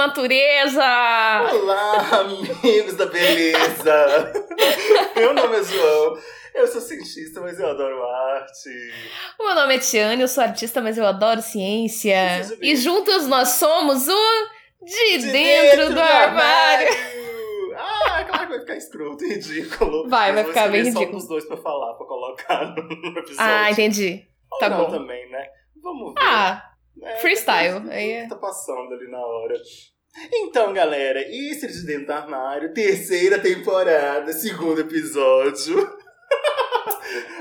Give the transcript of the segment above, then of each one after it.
natureza! Olá, amigos da beleza! Meu nome é João, eu sou cientista, mas eu adoro arte. O meu nome é Tiane, eu sou artista, mas eu adoro ciência. E juntos nós somos o De, De dentro, dentro, do, armário. armário. Ah, claro que vai ficar escroto ridículo. Vai, vai ficar bem ridículo. só dos dois pra falar, pra colocar no episódio. Ah, entendi. Ou tá não bom. também, né? Vamos ver. Ah, é, freestyle. Aí é... Tá passando ali na hora. Então, galera, isso é de dentro do armário, terceira temporada, segundo episódio.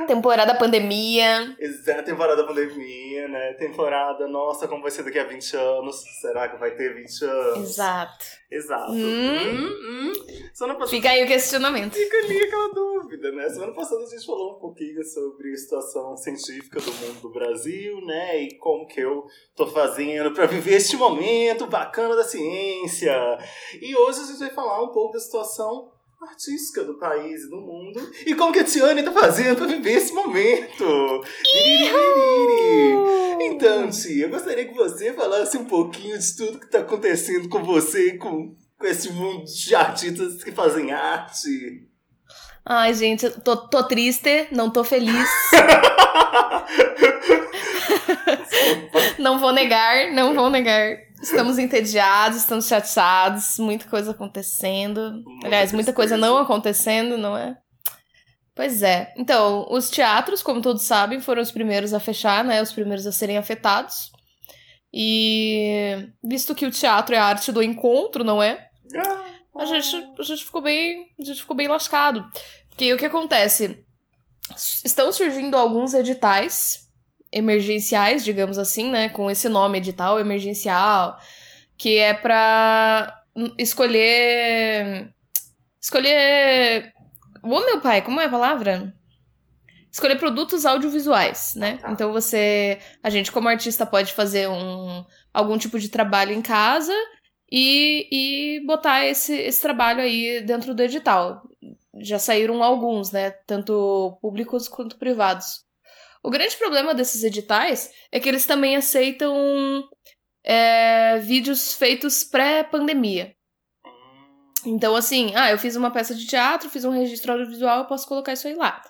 Temporada pandemia. Exato, temporada pandemia, né? Temporada, nossa, como vai ser daqui a 20 anos? Será que vai ter 20 anos? Exato. Exato. Hum. Hum. Fica aí o questionamento. Fica ali aquela dúvida, né? Semana passada a gente falou um pouquinho sobre a situação científica do mundo do Brasil, né? E como que eu tô fazendo para viver este momento bacana da ciência. E hoje a gente vai falar um pouco da situação artística do país e do mundo. E como que a Tiane tá fazendo pra viver esse momento. Então, Tia, eu gostaria que você falasse um pouquinho de tudo que tá acontecendo com você e com, com esse mundo de artistas que fazem arte. Ai, gente, tô, tô triste, não tô feliz. não vou negar, não vou negar. Estamos entediados, estamos chateados, muita coisa acontecendo. Muita Aliás, muita coisa não acontecendo, não é? Pois é. Então, os teatros, como todos sabem, foram os primeiros a fechar, né? Os primeiros a serem afetados. E visto que o teatro é a arte do encontro, não é? A gente, a gente ficou bem, a gente ficou bem lascado. Porque o que acontece? Estão surgindo alguns editais emergenciais, digamos assim, né? Com esse nome, edital emergencial, que é para escolher. Escolher. Ô, meu pai, como é a palavra? Escolher produtos audiovisuais, né? Tá. Então você. A gente, como artista, pode fazer um, algum tipo de trabalho em casa e, e botar esse, esse trabalho aí dentro do edital. Já saíram alguns, né? Tanto públicos quanto privados. O grande problema desses editais é que eles também aceitam é, vídeos feitos pré-pandemia. Então, assim, ah, eu fiz uma peça de teatro, fiz um registro audiovisual, eu posso colocar isso aí lá.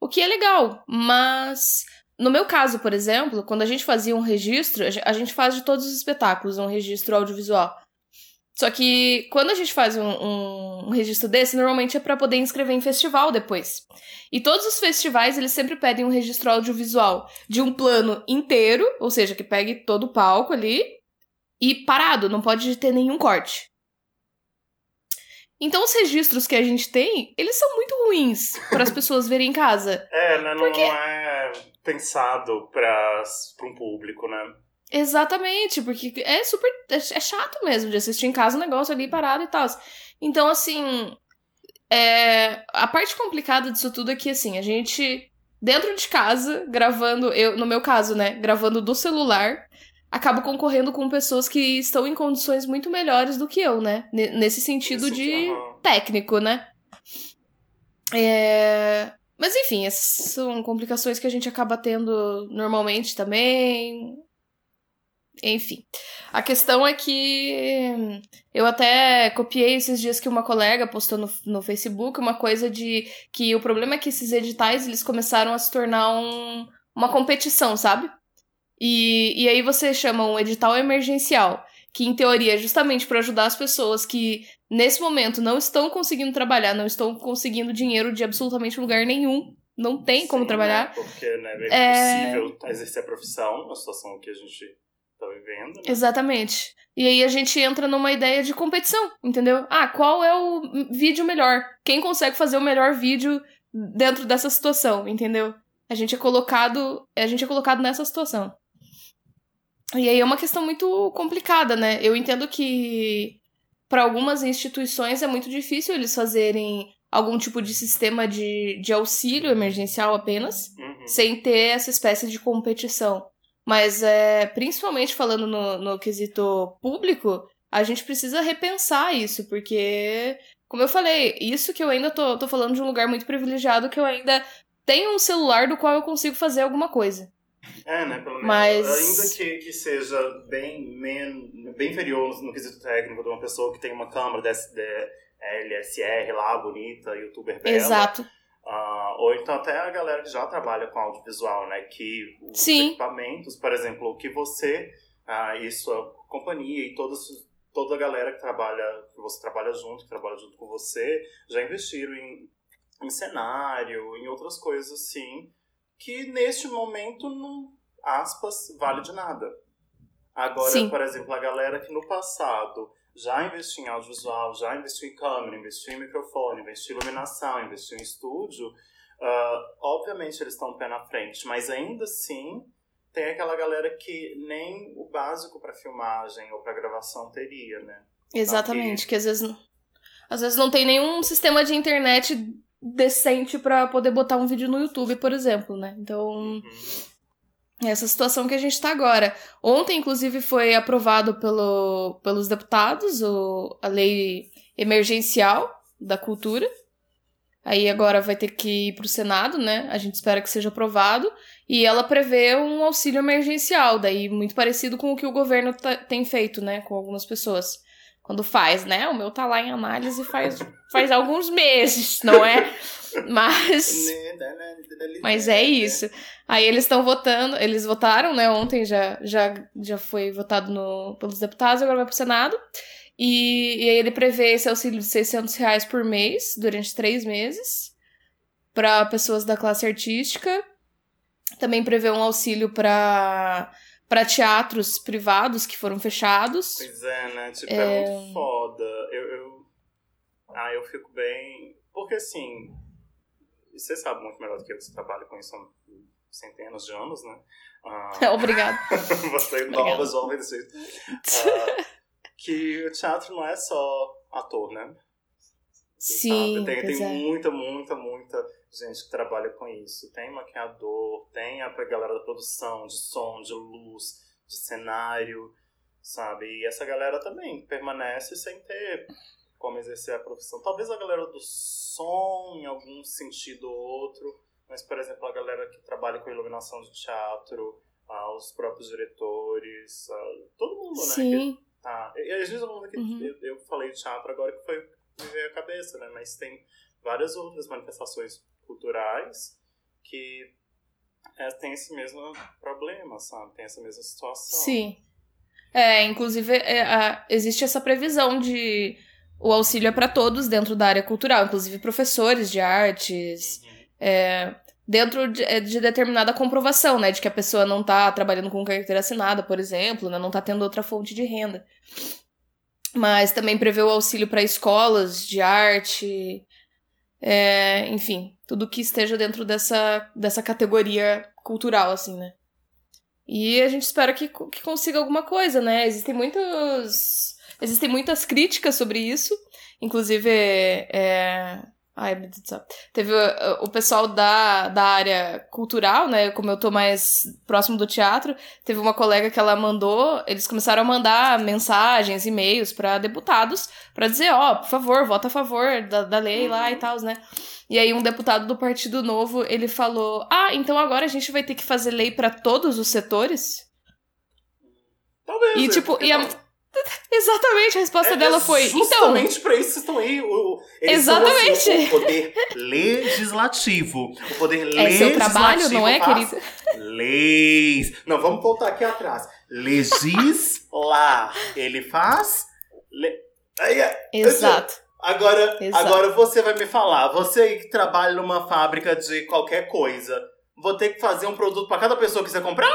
O que é legal, mas no meu caso, por exemplo, quando a gente fazia um registro, a gente faz de todos os espetáculos um registro audiovisual. Só que quando a gente faz um, um, um registro desse, normalmente é para poder inscrever em festival depois. E todos os festivais, eles sempre pedem um registro audiovisual de um plano inteiro, ou seja, que pegue todo o palco ali, e parado, não pode ter nenhum corte. Então os registros que a gente tem, eles são muito ruins para as pessoas verem em casa. É, né? Não, porque... não é pensado para um público, né? Exatamente, porque é super. É, é chato mesmo de assistir em casa o um negócio ali parado e tal. Então, assim. É, a parte complicada disso tudo é que, assim, a gente, dentro de casa, gravando, eu, no meu caso, né, gravando do celular, acabo concorrendo com pessoas que estão em condições muito melhores do que eu, né? Nesse sentido Isso, de técnico, né? É... Mas enfim, essas são complicações que a gente acaba tendo normalmente também. Enfim. A questão é que eu até copiei esses dias que uma colega postou no, no Facebook uma coisa de que o problema é que esses editais eles começaram a se tornar um, uma competição, sabe? E, e aí você chama um edital emergencial, que em teoria é justamente para ajudar as pessoas que nesse momento não estão conseguindo trabalhar, não estão conseguindo dinheiro de absolutamente lugar nenhum, não tem Sim, como trabalhar. Né? Porque né, é, é possível exercer a profissão, uma situação que a gente tá vivendo. Né? Exatamente. E aí a gente entra numa ideia de competição, entendeu? Ah, qual é o vídeo melhor? Quem consegue fazer o melhor vídeo dentro dessa situação, entendeu? A gente é colocado, a gente é colocado nessa situação. E aí é uma questão muito complicada, né? Eu entendo que para algumas instituições é muito difícil eles fazerem algum tipo de sistema de, de auxílio emergencial apenas, uhum. sem ter essa espécie de competição. Mas, é, principalmente falando no, no quesito público, a gente precisa repensar isso, porque, como eu falei, isso que eu ainda tô, tô falando de um lugar muito privilegiado, que eu ainda tenho um celular do qual eu consigo fazer alguma coisa. É, né? Pelo menos. Mas- Ainda que, que seja bem, men, bem inferior no, quesito técnico de uma pessoa que tem uma câmera DS, de- LSR lá, bonita, youtuber bela. Exato. Ah, ou então até a galera que já trabalha com audiovisual, né? Que os Sim. equipamentos, por exemplo, o que você ah, e sua companhia e todas, toda a galera que trabalha, que você trabalha junto, que trabalha junto com você, já investiram em, em cenário, em outras coisas assim, que neste momento não, aspas, vale de nada. Agora, Sim. por exemplo, a galera que no passado já investiu em audiovisual, já investiu em câmera, investiu em microfone, investiu em iluminação, investiu em estúdio, ah, obviamente eles estão um pé na frente, mas ainda assim tem aquela galera que nem o básico para filmagem ou para gravação teria, né? Exatamente, que às vezes, não- às vezes não tem nenhum sistema de internet decente pra poder botar um vídeo no YouTube, por exemplo, né? Então, Uhum. Essa situação que a gente tá agora. Ontem, inclusive, foi aprovado pelo, pelos deputados o, a lei emergencial da cultura. Aí agora vai ter que ir pro Senado, né? A gente espera que seja aprovado. E ela prevê um auxílio emergencial, daí muito parecido com o que o governo tá- tem feito, né? Com algumas pessoas. Quando faz, né? O meu tá lá em análise faz, faz alguns meses, não é? Mas. Mas é isso. Aí eles estão votando, eles votaram, né? Ontem já, já, já foi votado no, pelos deputados, agora vai pro Senado. E, e aí ele prevê esse auxílio de 600 reais por mês, durante três meses, para pessoas da classe artística. Também prevê um auxílio para para teatros privados que foram fechados. Pois é, né? Tipo, é, muito foda. Eu, eu... Ah, eu fico bem. Porque assim. Você sabe muito melhor do que eu, você trabalha com isso há centenas de anos, né? Ah, Obrigada. você nova, jovem desse jeito. Ah, que o teatro não é só ator, né? Sim, sabe? Tem, tem é. muita, muita, muita gente que trabalha com isso. Tem maquiador, tem a galera da produção, de som, de luz, de cenário, sabe? E essa galera também permanece sem ter como exercer a profissão. Talvez a galera do som, em algum sentido ou outro, mas, por exemplo, a galera que trabalha com iluminação de teatro, ah, os próprios diretores, ah, todo mundo, né? que Sim. Tá. E, às vezes eu, que Uhum. eu, eu falei de teatro agora que foi que me veio à cabeça, né? Mas tem várias outras manifestações culturais que é, tem esse mesmo problema, sabe? Tem essa mesma situação. Sim. É, inclusive, é, a- existe essa previsão de o auxílio é para todos dentro da área cultural, inclusive professores de artes, Uhum. é, dentro de, é, de determinada comprovação, né, de que a pessoa não tá trabalhando com carteira assinada, por exemplo, né, não tá tendo outra fonte de renda. Mas também prevê o auxílio para escolas de arte, é, enfim, tudo que esteja dentro dessa, dessa categoria cultural, assim, né. E a gente espera que, que consiga alguma coisa, né? Existem muitos. Existem muitas críticas sobre isso. Inclusive, é... Ai, meu Deus do céu. Teve uh, o pessoal da, da área cultural, né? Como eu tô mais próximo do teatro, teve uma colega que ela mandou. Eles começaram a mandar mensagens, e-mails pra deputados pra dizer: ó, por favor, vota a favor da, da lei lá e tal, né? E aí um deputado do Partido Novo, ele falou: "Ah, então agora a gente vai ter que fazer lei pra todos os setores?" Talvez. E é, tipo, porque e a-. exatamente a resposta É dela foi: "Então, Justamente pra isso estão aí. O, são, Exatamente. assim, o poder legislativo. O poder é legislativo. seu trabalho, não é, faz querida?" Leis. Não, vamos voltar aqui atrás. Legislar. Ele faz. Le... É- Exato. Agora, Exato. agora você vai me falar, você aí que trabalha numa fábrica de qualquer coisa, vou ter que fazer um produto pra cada pessoa que você comprar?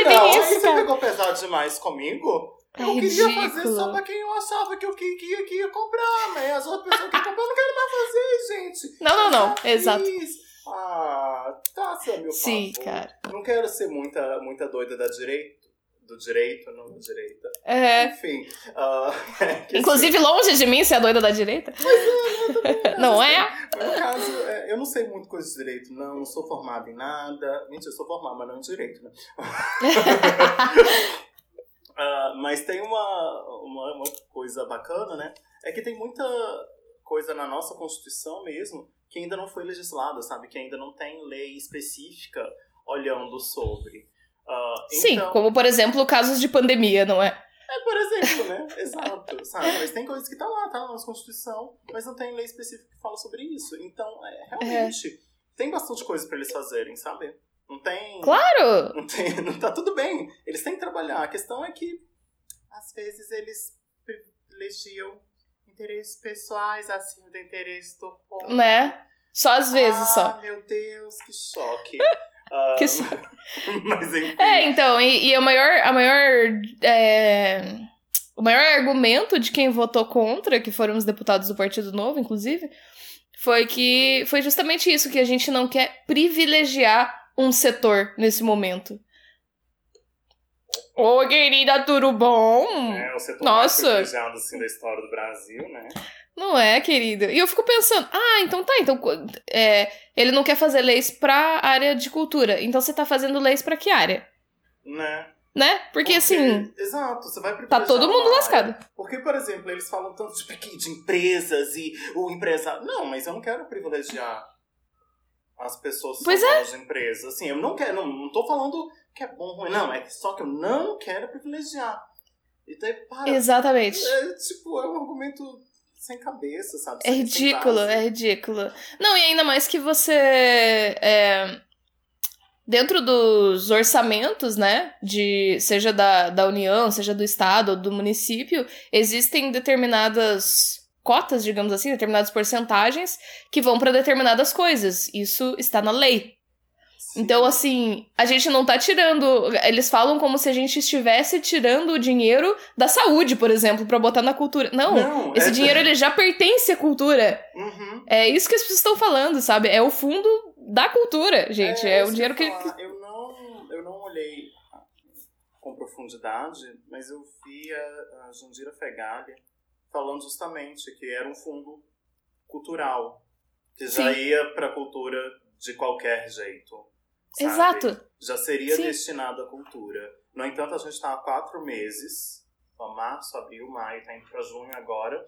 É, não, bem aí isso, você pegou pesado demais comigo. É eu queria fazer só pra quem eu achava que eu que, que, ia- comprar, mas as outras pessoas que comprar eu não quero mais fazer, gente. Não, não, não. Já Exato. fiz. Ah, tá, seu meu Sim, favor. cara. Não quero ser muita, muita doida da direita. Do direito, não da direita. É. Enfim. ah, que Inclusive, longe de mim ser a doida da direita. Não é? Mas, no caso, é, eu não sei muito coisa de direito, não. Não sou formado em nada. Mentira, eu sou formado, mas não em direito, né? Ah, mas tem uma, uma, uma coisa bacana, né? É que tem muita coisa na nossa Constituição mesmo que ainda não foi legislada, sabe? Que ainda não tem lei específica olhando sobre. Uh, Sim, então... como por exemplo casos de pandemia, não é? É, por exemplo, né? Exato. Sabe? Mas tem coisas que tá lá, tá na nossa Constituição, mas não tem lei específica que fala sobre isso. Então, é, realmente, é. tem bastante coisa para eles fazerem, sabe? Não tem. Claro! Não, tem, não tá tudo bem. Eles têm que trabalhar. A questão é que, às vezes, eles privilegiam interesses pessoais acima do interesse do povo. Né? Só às vezes, ah, só. meu Deus, que choque. Uh, que so... mas enfim. É, então, e, e a maior. A maior é... O maior argumento de quem votou contra, que foram os deputados do Partido Novo, inclusive, foi que foi justamente isso, que a gente não quer privilegiar um setor nesse momento. Ô, querida, tudo bom? É, o setor Nossa. privilegiado assim, da história do Brasil, né? Não é, querida. E eu fico pensando, ah, então tá, então é, ele não quer fazer leis pra área de cultura. Então você tá fazendo leis pra que área? Né? Né? Porque, Porque assim. Exato, você vai Tá todo mundo lascado. Porque, por exemplo, eles falam tanto de, de empresas e o empresário. Não, mas eu não quero privilegiar as pessoas que pois são é. de empresas. Assim, eu não quero, não, não tô falando que é bom ou ruim, não, é só que eu não quero privilegiar. E daí, para. Exatamente. É, tipo, é um argumento sem cabeça, sabe? É ridículo, é ridículo. Não, e ainda mais que você. É, dentro dos orçamentos, né? De, seja da, da União, seja do Estado ou do município, existem determinadas cotas, digamos assim, determinadas porcentagens que vão para determinadas coisas. Isso está na lei. Então, assim, a gente não tá tirando. Eles falam como se a gente estivesse tirando o dinheiro da saúde, por exemplo, para botar na cultura. Não, não esse é... dinheiro ele já pertence à cultura. Uhum. É isso que as pessoas estão falando, sabe? É o fundo da cultura, gente. É, é o dinheiro que. Eu não, eu não olhei com profundidade, mas eu vi a, a Jandira Fegali falando justamente que era um fundo cultural, que já Sim. ia para a cultura de qualquer jeito. Sabe? Exato. Já seria Sim. destinado à cultura. No entanto, a gente está há quatro meses, março, abril, maio, está indo para junho agora,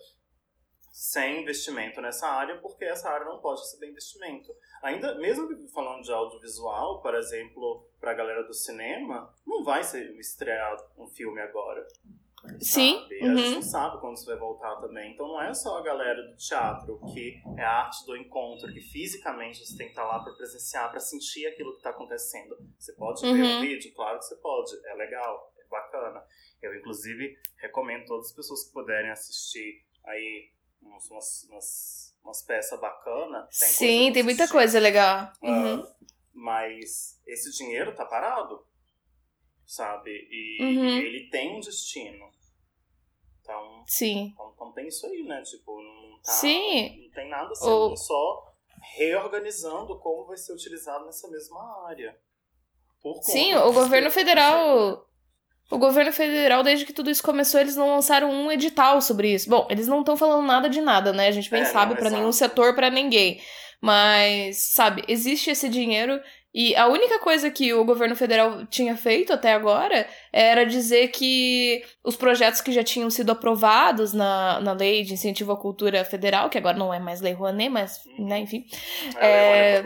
sem investimento nessa área, porque essa área não pode receber investimento. Ainda, mesmo falando de audiovisual, por exemplo, para a galera do cinema, não vai ser estreado um filme agora. Sim. Sabe? Uhum. A gente não sabe quando isso vai voltar também. Então não é só a galera do teatro que é a arte do encontro, que fisicamente você tem que estar lá para presenciar, para sentir aquilo que está acontecendo. Você pode uhum. ver um vídeo? Claro que você pode. É legal, é bacana. Eu, inclusive, recomendo todas as pessoas que puderem assistir aí umas, umas, umas peças bacanas. Sim, tem muita coisa legal. Ah, uhum. Uh, mas esse dinheiro tá parado sabe? E uhum. ele tem um destino. Então, Sim. Então, então, tem isso aí, né? Tipo, não tá. Sim. Não tem nada assim, o... só reorganizando como vai ser utilizado nessa mesma área. Sim, o governo federal. O governo federal, desde que tudo isso começou, eles não lançaram um edital sobre isso. Bom, eles não estão falando nada de nada, né? A gente bem é, sabe, para nenhum setor, para ninguém. Mas, sabe, existe esse dinheiro e a única coisa que o governo federal tinha feito até agora era dizer que os projetos que já tinham sido aprovados na, na lei de incentivo à cultura federal, que agora não é mais lei Rouanet, mas, né, enfim. É, é...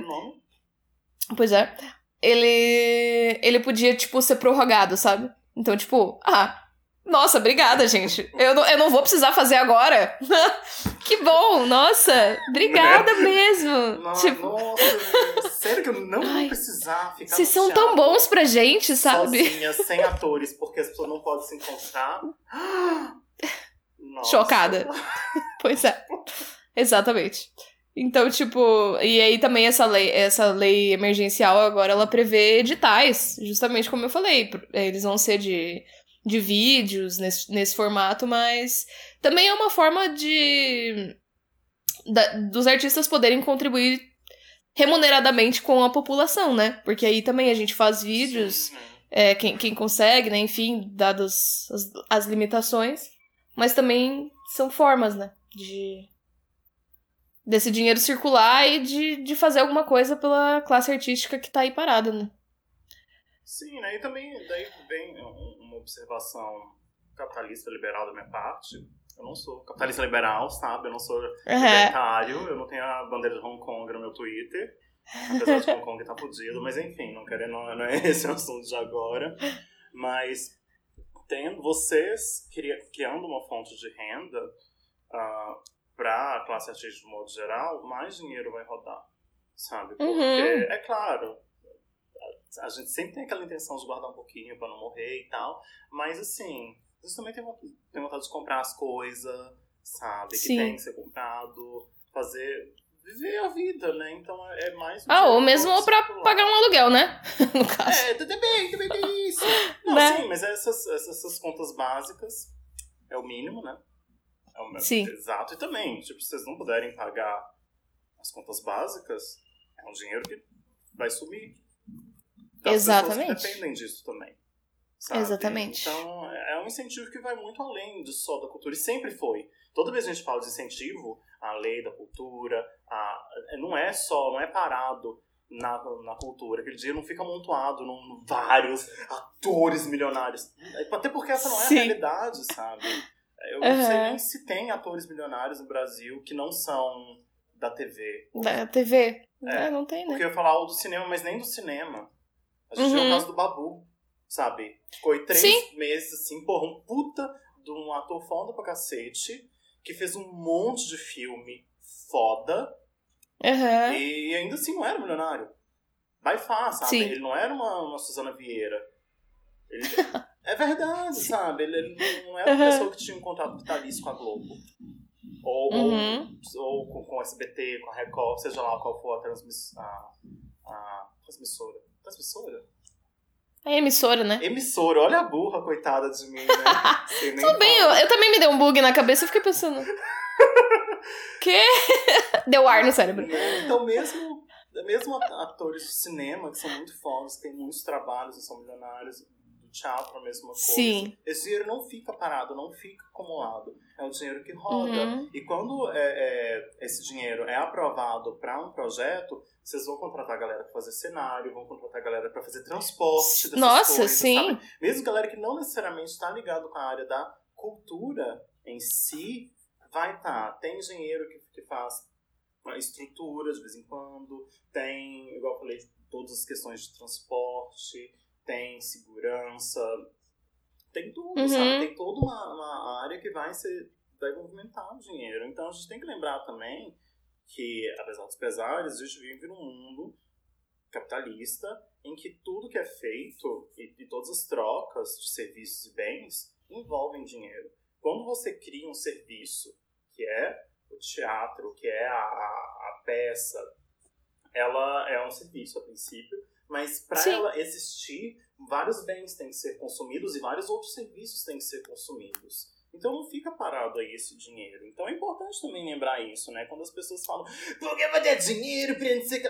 Pois é. Ele, ele podia, tipo, ser prorrogado, sabe? Então, tipo, ah, nossa, obrigada, gente. Eu não, eu não vou precisar fazer agora. que bom, nossa. Obrigada né? mesmo. Nossa, tipo... nossa, sério que eu não Ai, vou precisar ficar Vocês são tão bons pra gente, sabe? Sozinha, sem atores, porque as pessoas não podem se encontrar. Nossa. Chocada. pois é. Exatamente. Então, tipo, e aí também essa lei, essa lei emergencial agora ela prevê editais, justamente como eu falei, eles vão ser de de vídeos nesse, nesse formato, mas também é uma forma de da, dos artistas poderem contribuir remuneradamente com a população, né? Porque aí também a gente faz vídeos, é, quem, quem consegue, né? Enfim, dadas as, as limitações, mas também são formas, né? De desse dinheiro circular e de, de fazer alguma coisa pela classe artística que tá aí parada, né? Sim, né? E também daí vem observação capitalista liberal da minha parte. Eu não sou capitalista liberal, sabe? Eu não sou libertário, eu não tenho a bandeira de Hong Kong no meu Twitter. Apesar de Hong Kong tá fudido, mas enfim, não, quero, não, não é esse o assunto de agora. Mas tendo vocês criando uma fonte de renda uh, para a classe artística de modo geral, mais dinheiro vai rodar, sabe? Porque, uhum. é claro, a gente sempre tem aquela intenção de guardar um pouquinho para não morrer e tal, mas assim, você também tem, tem vontade de comprar as coisas, sabe? Sim. Que tem que ser comprado, fazer viver a vida, né? Então é mais. Um ah, ou mesmo pra pagar um aluguel, né? no caso. É, também, também tem isso. Não, né? sim, mas essas, essas contas básicas é o mínimo, né? É o sim. Exato. E também, tipo, se vocês não puderem pagar as contas básicas, é um dinheiro que vai sumir. Então, Exatamente. As dependem disso também. Sabe? Exatamente. Então, é um incentivo que vai muito além de só da cultura. E sempre foi. Toda vez que a gente fala de incentivo, a lei da cultura, a, não é só, não é parado na, na cultura. Aquele dinheiro não fica amontoado num vários atores milionários. Até porque essa não é Sim. a realidade, sabe? Eu uhum. não sei nem se tem atores milionários no Brasil que não são da TV. Da TV. É, é não tem, né? Porque eu ia falar do cinema, mas nem do cinema. A gente uhum. viu o caso do Babu, sabe? Ficou aí três Sim. meses, assim, porra, um puta de um ator foda pra cacete que fez um monte de filme foda. Uhum. E ainda assim não era milionário. Vai fácil, sabe? Sim. Ele não era uma, uma Suzana Vieira. Ele, é verdade, sabe? Ele, ele não era uma uhum. pessoa que tinha um contrato vitalício com a Globo. Ou, uhum. ou, ou, com, com o SBT, com a Record, seja lá qual for a, transmiss, a, a transmissora. Transmissora? É emissora, né? Emissora, olha a burra, coitada de mim, né? Tudo bem, eu, eu, também me dei um bug na cabeça e fiquei pensando. que? Deu ar no cérebro. Então, mesmo, mesmo atores de cinema, que são muito fodas, têm muitos trabalhos e são milionários, teatro a mesma coisa. Sim. Esse dinheiro não fica parado, não fica acumulado. É o dinheiro que roda. Uhum. E quando é, é, esse dinheiro é aprovado para um projeto, vocês vão contratar a galera para fazer cenário, vão contratar a galera para fazer transporte Nossa, coisas, sim. Sabe? Mesmo galera que não necessariamente está ligado com a área da cultura em si, vai estar. Tá. Tem engenheiro que, que faz estruturas de vez em quando, tem, igual eu falei, todas as questões de transporte, tem segurança, tem tudo, uhum. sabe? Tem toda uma, uma área que vai ser vai movimentar o dinheiro. Então a gente tem que lembrar também que, apesar dos pesares, a gente vive num mundo capitalista em que tudo que é feito e, e todas as trocas de serviços e bens envolvem dinheiro. Quando você cria um serviço que é o teatro, que é a, a, a peça, ela é um serviço a princípio, mas para ela existir, vários bens têm que ser consumidos e vários outros serviços têm que ser consumidos. Então não fica parado aí esse dinheiro. Então é importante também lembrar isso, né? Quando as pessoas falam, por que vai ter dinheiro pra não sei.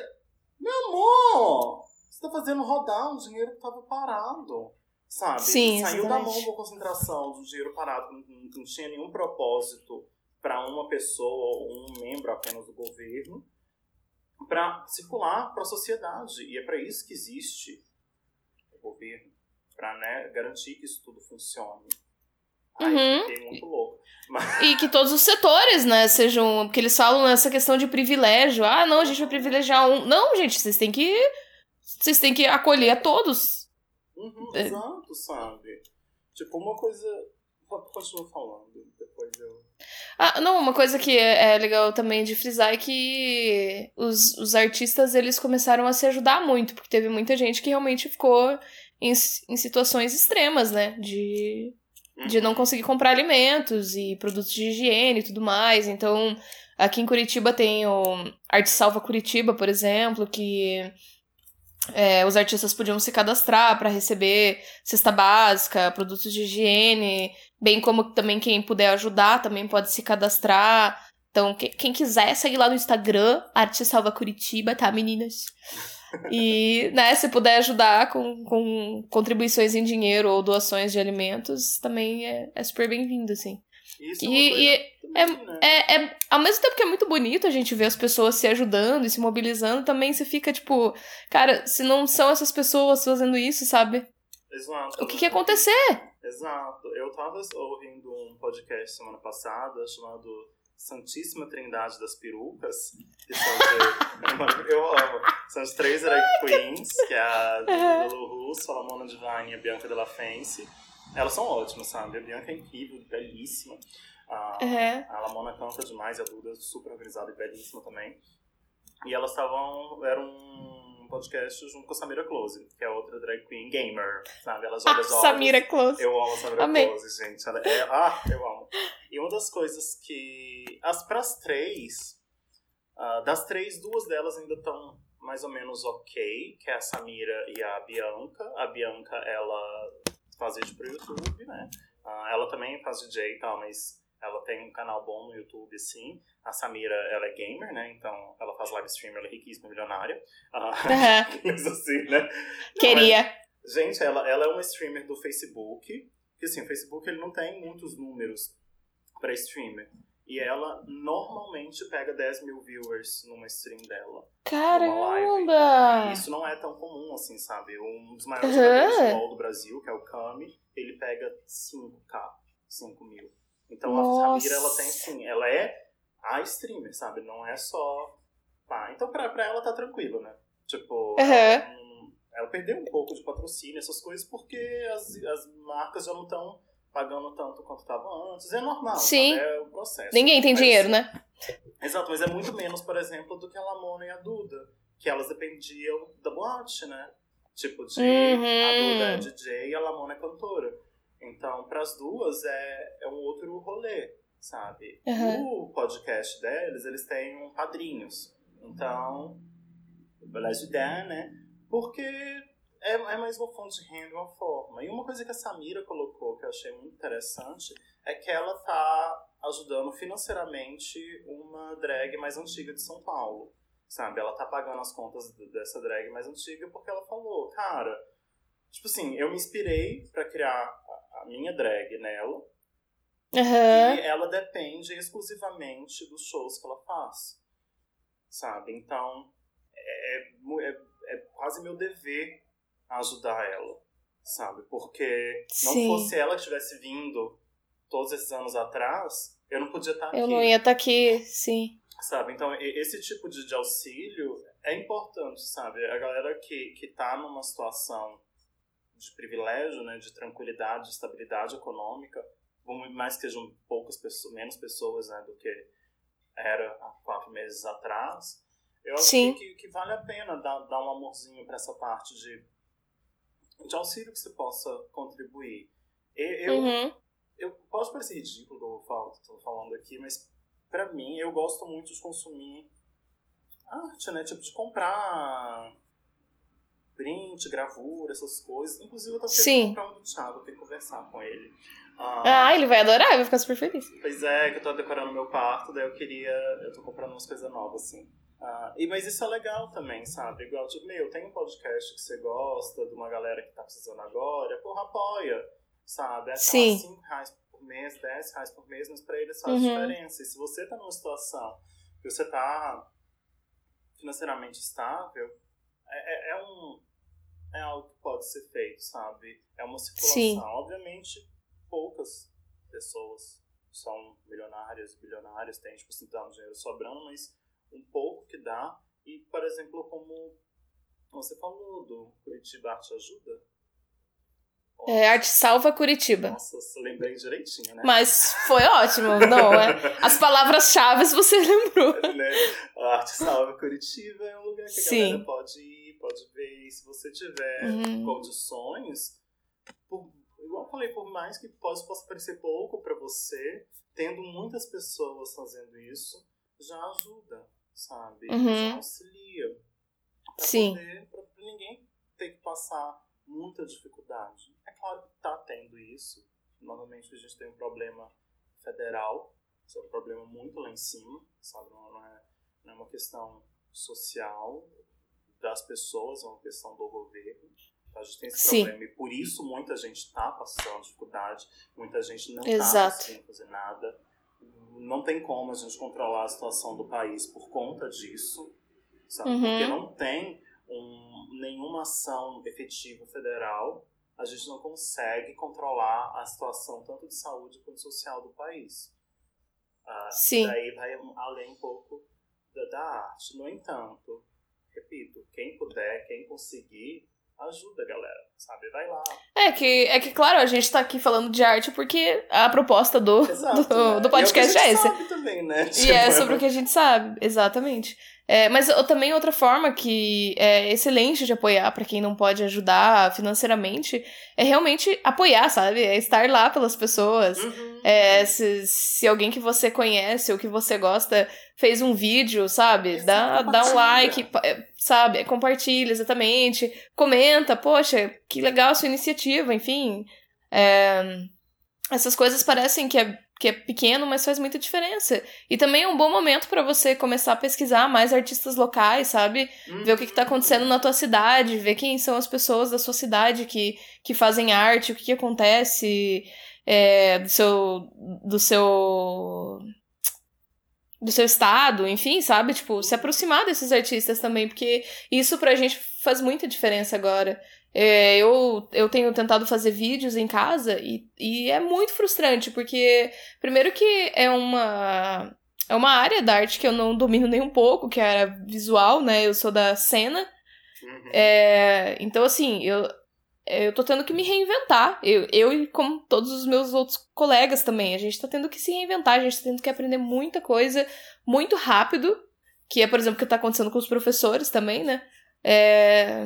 Meu amor! Você tá fazendo rodar um dinheiro que tava parado. Sabe? Sim, Saiu exatamente. da mão da concentração do dinheiro parado, não, não tinha nenhum propósito para uma pessoa ou um membro apenas do governo para circular para a sociedade. E é para isso que existe o governo para né, garantir que isso tudo funcione. Ai, uhum. muito louco. Mas... E que todos os setores, né, sejam. Porque eles falam nessa questão de privilégio. Ah, não, a gente vai privilegiar um. Não, gente, vocês têm que. Vocês têm que acolher a todos. Uhum, é. Exato, sabe? Tipo, uma coisa. Continua falando, depois eu. Ah, não, uma coisa que é, é legal também de frisar é que os, os artistas eles começaram a se ajudar muito, porque teve muita gente que realmente ficou em, em situações extremas, né? De de não conseguir comprar alimentos e produtos de higiene e tudo mais. Então, aqui em Curitiba tem o Arte Salva Curitiba, por exemplo, que é, os artistas podiam se cadastrar para receber cesta básica, produtos de higiene, bem como também quem puder ajudar também pode se cadastrar. Então, quem quiser, segue lá no Instagram, Arte Salva Curitiba, tá, meninas? E, né, se puder ajudar com, com contribuições em dinheiro ou doações de alimentos, também é, é super bem-vindo, assim. Isso é e, e é, né? é, é, ao mesmo tempo que é muito bonito a gente ver as pessoas se ajudando e se mobilizando, também você fica tipo, cara, se não são essas pessoas fazendo isso, sabe? Exato. O que, que ia acontecer? Exato. Eu tava ouvindo um podcast semana passada chamado Santíssima Trindade das Perucas, que de. eu amo. São as três drag queens, que é a Lulu Russo, a Lamona Divine e a Bianca Della Fence. Elas são ótimas, sabe? A Bianca é incrível, belíssima. A, uhum. a Lamona canta demais, a Duda é super organizada e belíssima também. E elas estavam. Era um podcast junto com a Samira Close, que é outra drag queen gamer, sabe? Ela joga ah, jogos. Samira Close. Eu amo a Samira Amei. Close, gente. Ela é, ah, eu amo. E uma das coisas que. As pras três. Uh, das três, duas delas ainda estão mais ou menos ok, que é a Samira e a Bianca. A Bianca, ela faz vídeo pro YouTube, né? Uh, ela também faz DJ e tal, mas ela tem um canal bom no YouTube, sim. A Samira, ela é gamer, né? Então, ela faz live stream, ela é riquíssima, milionária. Ah, uhum. assim, né? Não, Queria. Mas, gente, ela, ela é uma streamer do Facebook. Que, assim, o Facebook, ele não tem muitos números para streamer. E ela normalmente pega 10 mil viewers numa stream dela. Caramba! Isso não é tão comum, assim, sabe? Um dos maiores uhum. jogadores do Brasil, que é o Kami, ele pega 5k, 5 mil. Então Nossa. a Samira, ela tem sim, ela é a streamer, sabe? Não é só. Pá. Então pra, pra ela tá tranquilo, né? Tipo, uhum. ela, ela, perdeu um pouco de patrocínio, essas coisas, porque as, as marcas já não estão pagando tanto quanto estavam antes. É normal, Sim. Sabe? é o processo. Ninguém tem mas, dinheiro, né? Exato, mas é muito menos, por exemplo, do que a Lamona e a Duda. Que elas dependiam da boate, né? Tipo, de uhum. a Duda é DJ e a Lamona é cantora. Então, para as duas é, é um outro rolê, sabe? Uhum. O podcast deles, eles têm padrinhos. Então, vai ajudar, né? Porque é, é mais uma fonte de renda, uma forma. E uma coisa que a Samira colocou, que eu achei muito interessante, é que ela tá ajudando financeiramente uma drag mais antiga de São Paulo. Sabe? Ela tá pagando as contas dessa drag mais antiga porque ela falou, cara, tipo assim, eu me inspirei para criar a minha drag nela. Uhum. E ela depende exclusivamente dos shows que ela faz. Sabe? Então, é, é, é quase meu dever ajudar ela. Sabe? Porque não Sim. fosse ela que tivesse vindo todos esses anos atrás, eu não podia estar aqui. Eu não ia estar aqui, sim. Sabe? Então, esse tipo de, de auxílio é importante, sabe? A galera que, que tá numa situação de privilégio, né, de tranquilidade, de estabilidade econômica, mais que sejam poucas pessoas, menos pessoas né, do que era há quatro meses atrás, eu acho que, que, vale a pena dar, dar um amorzinho para essa parte de, de auxílio que você possa contribuir. Eu, uhum. eu posso parecer ridículo o que eu estou falando aqui, mas para mim eu gosto muito de consumir arte, né? Tipo, de comprar print, gravura, essas coisas. Inclusive, eu tô querendo comprar um do Thiago, tenho que conversar com ele. Ah, ah, ele vai adorar, vai ficar super feliz. Pois é, que eu tô decorando meu quarto, daí eu queria. Eu tô comprando umas coisas novas, assim. Ah, e, mas isso é legal também, sabe? Igual, tipo, meu, tem um podcast que você gosta, de uma galera que tá precisando agora, porra, apoia, sabe? É Sim. 5 reais por mês, 10 reais por mês, mas pra eles faz uhum. diferença. E se você tá numa situação que você tá financeiramente estável, é, é, é um é algo que pode ser feito, sabe? É uma circulação. Sim. Obviamente, poucas pessoas são milionárias bilionárias, têm, tipo, assim, tá dinheiro sobrando, mas um pouco que dá. E, por exemplo, como você falou do Curitiba Arte Ajuda. É, Arte Salva Curitiba. Nossa, lembrei direitinho, né? Mas foi ótimo, não é? As palavras-chave você lembrou. né? A Arte Salva Curitiba é um lugar que a Sim. galera pode ir pode ver. E se você tiver uhum. condições, por, igual eu falei, por mais que possa, possa parecer pouco para você, tendo muitas pessoas fazendo isso, já ajuda, sabe? Uhum. Já auxilia. Pra Sim. Poder, pra, pra ninguém ter que passar muita dificuldade. É claro que tá tendo isso. Normalmente a gente tem um problema federal, isso é um problema muito lá em cima, sabe? Não, não, é, não é uma questão social das pessoas, é uma questão do governo. A gente tem esse Sim. problema e por isso muita gente está passando dificuldade, muita gente não está conseguindo fazer nada. Não tem como a gente controlar a situação do país por conta disso, sabe? Uhum. Porque não tem um, nenhuma ação efetiva federal, a gente não consegue controlar a situação tanto de saúde quanto social do país. Uh, Sim. Daí vai além um pouco da, da arte. No entanto, repito, quem puder, quem conseguir, ajuda, galera, sabe? Vai lá. É que, é que, claro, a gente tá aqui falando de arte porque a proposta do, Exato, do, né? do podcast é, a é gente essa. também, né? E Tipo, é sobre o que a gente sabe, exatamente. É, mas também outra forma que é excelente de apoiar pra quem não pode ajudar financeiramente é realmente apoiar, sabe? É estar lá pelas pessoas. Uhum. É, se, se alguém que você conhece ou que você gosta fez um vídeo, sabe? Dá, dá um like, é, sabe? Compartilha, exatamente. Comenta, poxa, que legal a sua iniciativa, enfim. É, essas coisas parecem que é, que é pequeno, mas faz muita diferença. E também é um bom momento pra você começar a pesquisar mais artistas locais, sabe? ver o que, que tá acontecendo na tua cidade, ver quem são as pessoas da sua cidade que, que fazem arte, o que, que acontece é, do seu. do seu. do seu estado, enfim, sabe? Tipo, se aproximar desses artistas também, porque isso pra gente faz muita diferença agora. É, eu, eu tenho tentado fazer vídeos em casa e, e é muito frustrante, porque, primeiro, que é uma. É uma área da arte que eu não domino nem um pouco, que era visual, né? Eu sou da cena. Uhum. É, então, assim, eu, eu tô tendo que me reinventar. Eu, eu e como todos os meus outros colegas também. A gente tá tendo que se reinventar, a gente tá tendo que aprender muita coisa muito rápido. Que é, por exemplo, o que tá acontecendo com os professores também, né? É,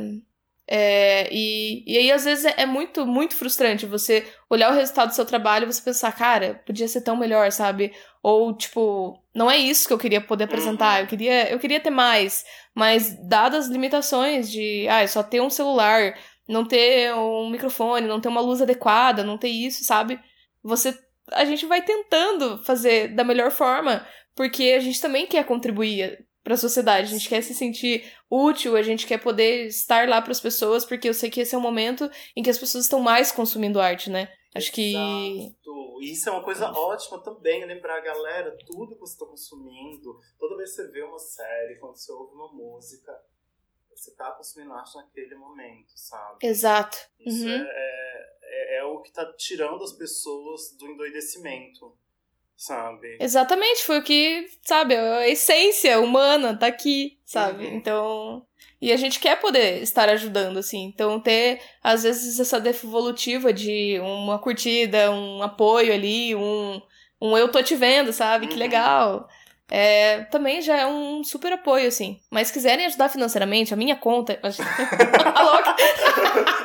é, e, e aí, às vezes, é, é muito, muito frustrante você olhar o resultado do seu trabalho e você pensar, cara, podia ser tão melhor, sabe? Ou, tipo, não é isso que eu queria poder apresentar, eu queria, eu queria ter mais. Mas, dadas as limitações de, ah, só ter um celular, não ter um microfone, não ter uma luz adequada, não ter isso, sabe? Você, a gente vai tentando fazer da melhor forma, porque a gente também quer contribuir para a sociedade, a gente quer se sentir útil, a gente quer poder estar lá para as pessoas, porque eu sei que esse é o momento em que as pessoas estão mais consumindo arte, né? Acho que Exato. E Isso é uma coisa ótima também, lembrar a galera, tudo que você está consumindo, toda vez que você vê uma série, quando você ouve uma música, você está consumindo arte naquele momento, sabe? exato. Isso Uhum. é, é, é o que está tirando as pessoas do endoidecimento, sabe? Exatamente, foi o que, sabe, a essência humana tá aqui, sabe? Uhum. Então. E a gente quer poder estar ajudando, assim. Então, ter, às vezes, essa devolutiva de uma curtida, um apoio ali, um, um eu tô te vendo, sabe? Que Uhum. legal. É, também já é um super apoio, assim. Mas se quiserem ajudar financeiramente, a minha conta. A louca.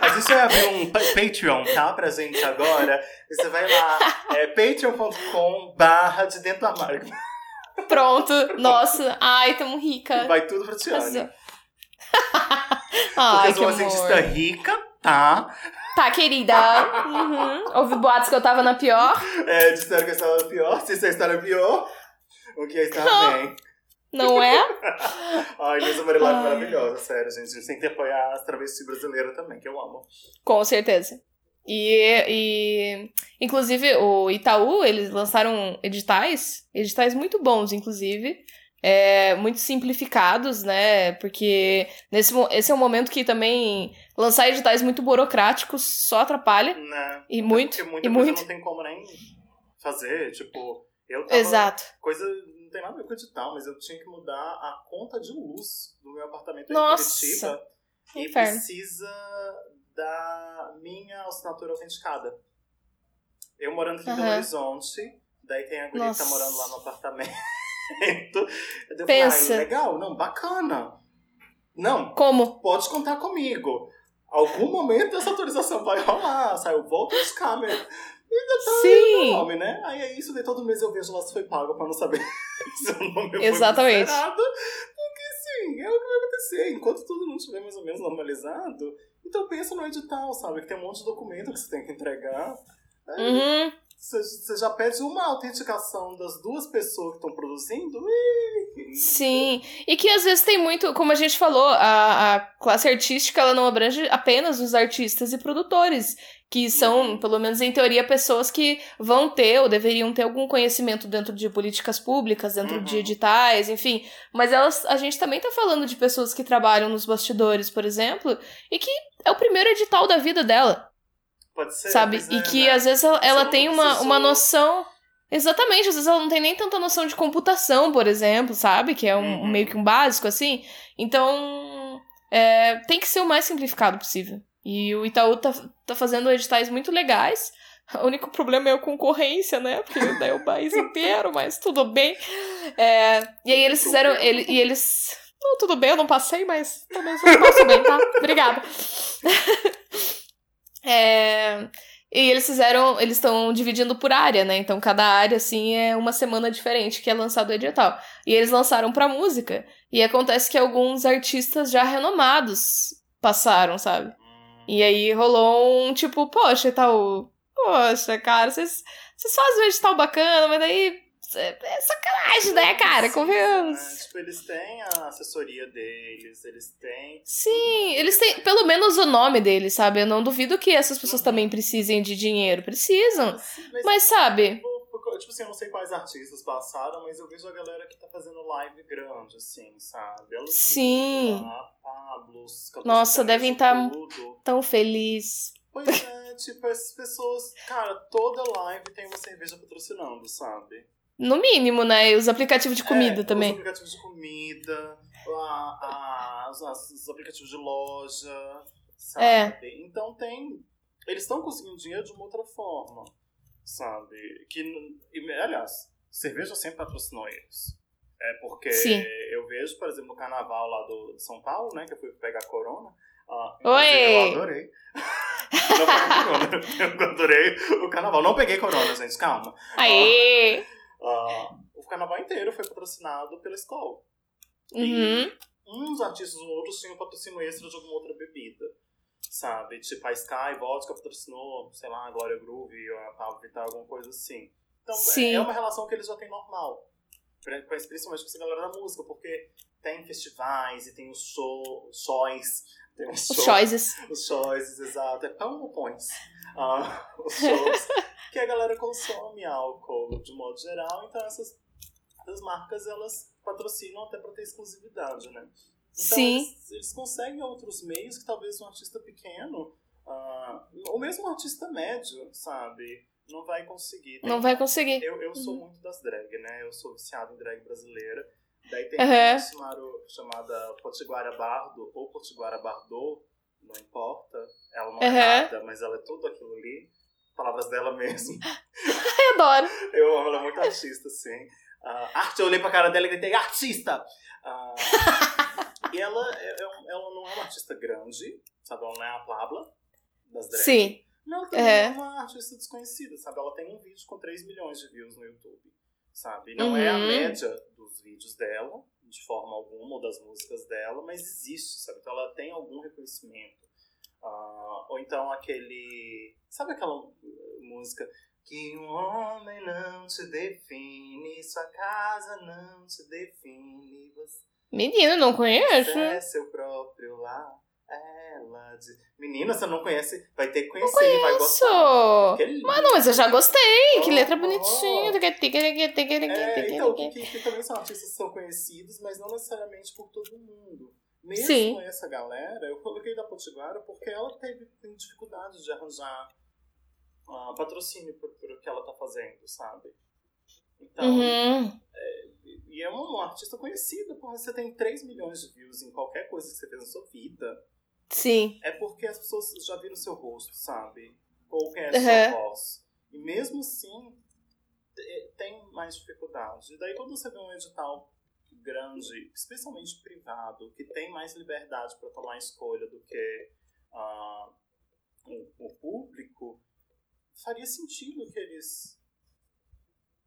A gente vai abrir um pa- Patreon, tá? Pra gente agora. Você vai lá, é patreon.com barra de dentro do armário. Pronto. Nossa. Ai, tamo rica. Vai tudo pra Tiane. Arrasou. Porque Ai, eu sou uma cientista rica, tá? Tá, querida. Uhum. Houve boatos que eu tava na pior. É, disseram que a história era pior. Se essa história é pior, o que a história bem. Não é? Ai, Luísa Marilado Ai. maravilhosa, sério, gente. A gente tem que apoiar as travestis brasileiras também, que eu amo. Com certeza. E, e inclusive o Itaú, eles lançaram editais, editais muito bons, inclusive, é, muito simplificados, né? Porque nesse, esse é um momento que também lançar editais muito burocráticos só atrapalha. Né? E muito, Porque muita e coisa muito. não tem como nem fazer. Tipo, eu tava. Exato. Coisa não tem nada a ver com edital, mas eu tinha que mudar a conta de luz do meu apartamento Nossa, em Curitiba. E precisa da minha assinatura autenticada. Eu morando aqui em Belo. Horizonte, daí tem a guria que tá morando lá no apartamento. Eu falei, Pensa. "Ai, legal, não, bacana. Não, Como? pode contar comigo. Algum momento essa autorização vai rolar, saiu volta de câmera. Meu Sim! nome, né? Aí é isso, daí todo mês eu vejo lá se foi pago pra não saber se o nome foi Exatamente. zerado. Porque sim, é o que vai acontecer. Enquanto tudo não estiver mais ou menos normalizado, então pensa no edital, sabe? Que tem um monte de documento que você tem que entregar. Aí Uhum. Você, já pede uma autenticação das duas pessoas que estão produzindo. Sim, e que às vezes tem muito, como a gente falou, a, a classe artística ela não abrange apenas os artistas e produtores, que são, pelo menos em teoria, pessoas que vão ter ou deveriam ter algum conhecimento dentro de políticas públicas, dentro de Uhum. editais, enfim. Mas elas, a gente também tá falando de pessoas que trabalham nos bastidores, por exemplo, e que é o primeiro edital da vida dela, Pode ser. sabe? pois E é, que né? às vezes ela, ela tem uma, precisou- uma noção. Exatamente, às vezes ela não tem nem tanta noção de computação, por exemplo, sabe? Que é um, Uhum. meio que um básico, assim. Então, é, tem que ser o mais simplificado possível. E o Itaú tá, tá fazendo editais muito legais. O único problema é a concorrência, né? Porque daí é o país inteiro, mas tudo bem. É, e aí eles fizeram. Ele, e eles. Não, tudo bem, eu não passei, mas também eu passo bem, tá? Obrigada. É, e eles fizeram. Eles estão dividindo por área, né? Então cada área, assim, é uma semana diferente que é lançado o edital. E eles lançaram pra música. E acontece que alguns artistas já renomados passaram, sabe? E aí rolou um tipo, poxa, tal. Poxa, cara, vocês vocês fazem um edital bacana, mas daí. É é sacanagem, né, cara? Convenhamos. né? Tipo, eles têm a assessoria deles, eles têm. Sim, eles têm pelo menos o nome deles, sabe? Eu não duvido que essas pessoas também precisem de dinheiro. Precisam. Mas, Mas sabe? tipo, tipo assim, eu não sei quais artistas passaram, mas eu vejo a galera que tá fazendo live grande, assim, sabe? Elas Sim. A Pablos, Nossa, devem tá- tudo. Tão feliz. Pois é, tipo, essas pessoas. Cara, toda live tem uma cerveja patrocinando, sabe? No mínimo, né? E os aplicativos de comida É, também. Os aplicativos de comida, a, a, os, os aplicativos de loja, sabe? É. Então tem. Eles estão conseguindo dinheiro de uma outra forma, sabe? Que, e, aliás, cerveja sempre patrocinou eles. É porque Sim. eu vejo, por exemplo, no carnaval lá do, de São Paulo, né? Que eu fui pegar corona. ah, Oi! Eu adorei. Não peguei corona. Eu adorei o carnaval. Não peguei corona, gente, calma. Aê! Ah, o carnaval inteiro foi patrocinado pela escola. Uhum. Uns artistas ou outros tinham patrocínio extra de alguma outra bebida. Sabe? Tipo, a Sky Vodka patrocinou, sei lá, a Glória Groove, a Pablo Vittar, alguma coisa assim. Então, Sim. é é uma relação que eles já têm normal. Pri- Principalmente com essa galera da música, porque tem festivais e tem os show, shows. Tem os, Os shows- choices. os shows, exato. É pão Ah, os shows que a galera consome álcool de modo geral, então essas, essas marcas elas patrocinam até para ter exclusividade, né? Então Sim. Eles, eles conseguem outros meios que talvez um artista pequeno, ah, ou mesmo um artista médio, sabe, não vai conseguir. Tem- Não vai conseguir. Eu, eu sou Uhum. muito das drag, né? Eu sou viciado em drag brasileira. Daí tem Aham. uma chamada Potiguara Bardo, ou Potiguara Bardot, não importa. Ela não é Aham. nada, mas ela é tudo aquilo ali. Palavras dela mesmo. Eu adoro. Eu amo, ela é muito artista, assim. Ah, arte, eu olhei pra cara dela e gritei, artista! Ah, e ela, é- é ela não é uma artista grande, sabe? Ela não é a Pabla das drags. Sim. Não, ela também É. é uma artista desconhecida, sabe? Ela tem um vídeo com 3 milhões de views no YouTube, sabe? Não é a Uhum. média dos vídeos dela, de forma alguma, ou das músicas dela, mas existe, sabe? Então ela tem algum reconhecimento. Ah, ou então aquele... Sabe aquela uh, música... Que um homem não te define, sua casa não te define, você Menino, não conheço. é seu próprio lar. Ela diz... Menina, você não conhece, vai ter que conhecer vai gostar. Que é lindo. Mas eu já gostei. Que letra Oh, bonitinha. É, então, que, que também são artistas que são conhecidos, mas não necessariamente por todo mundo. Mesmo Sim. essa galera, eu coloquei da Potiguara porque ela teve tem dificuldade de arranjar ah, patrocínio por, por o que ela tá fazendo, sabe? Então, Uhum. e é uma, uma artista conhecida, porque você tem 3 milhões de views em qualquer coisa que você fez na sua vida. Sim. É porque as pessoas já viram seu rosto, sabe? Ou conhecem Uhum. sua voz. E mesmo assim, te- tem mais dificuldade. E daí quando você vê um edital grande, especialmente privado, que tem mais liberdade para tomar escolha do que ah, o, o público, faria sentido que eles,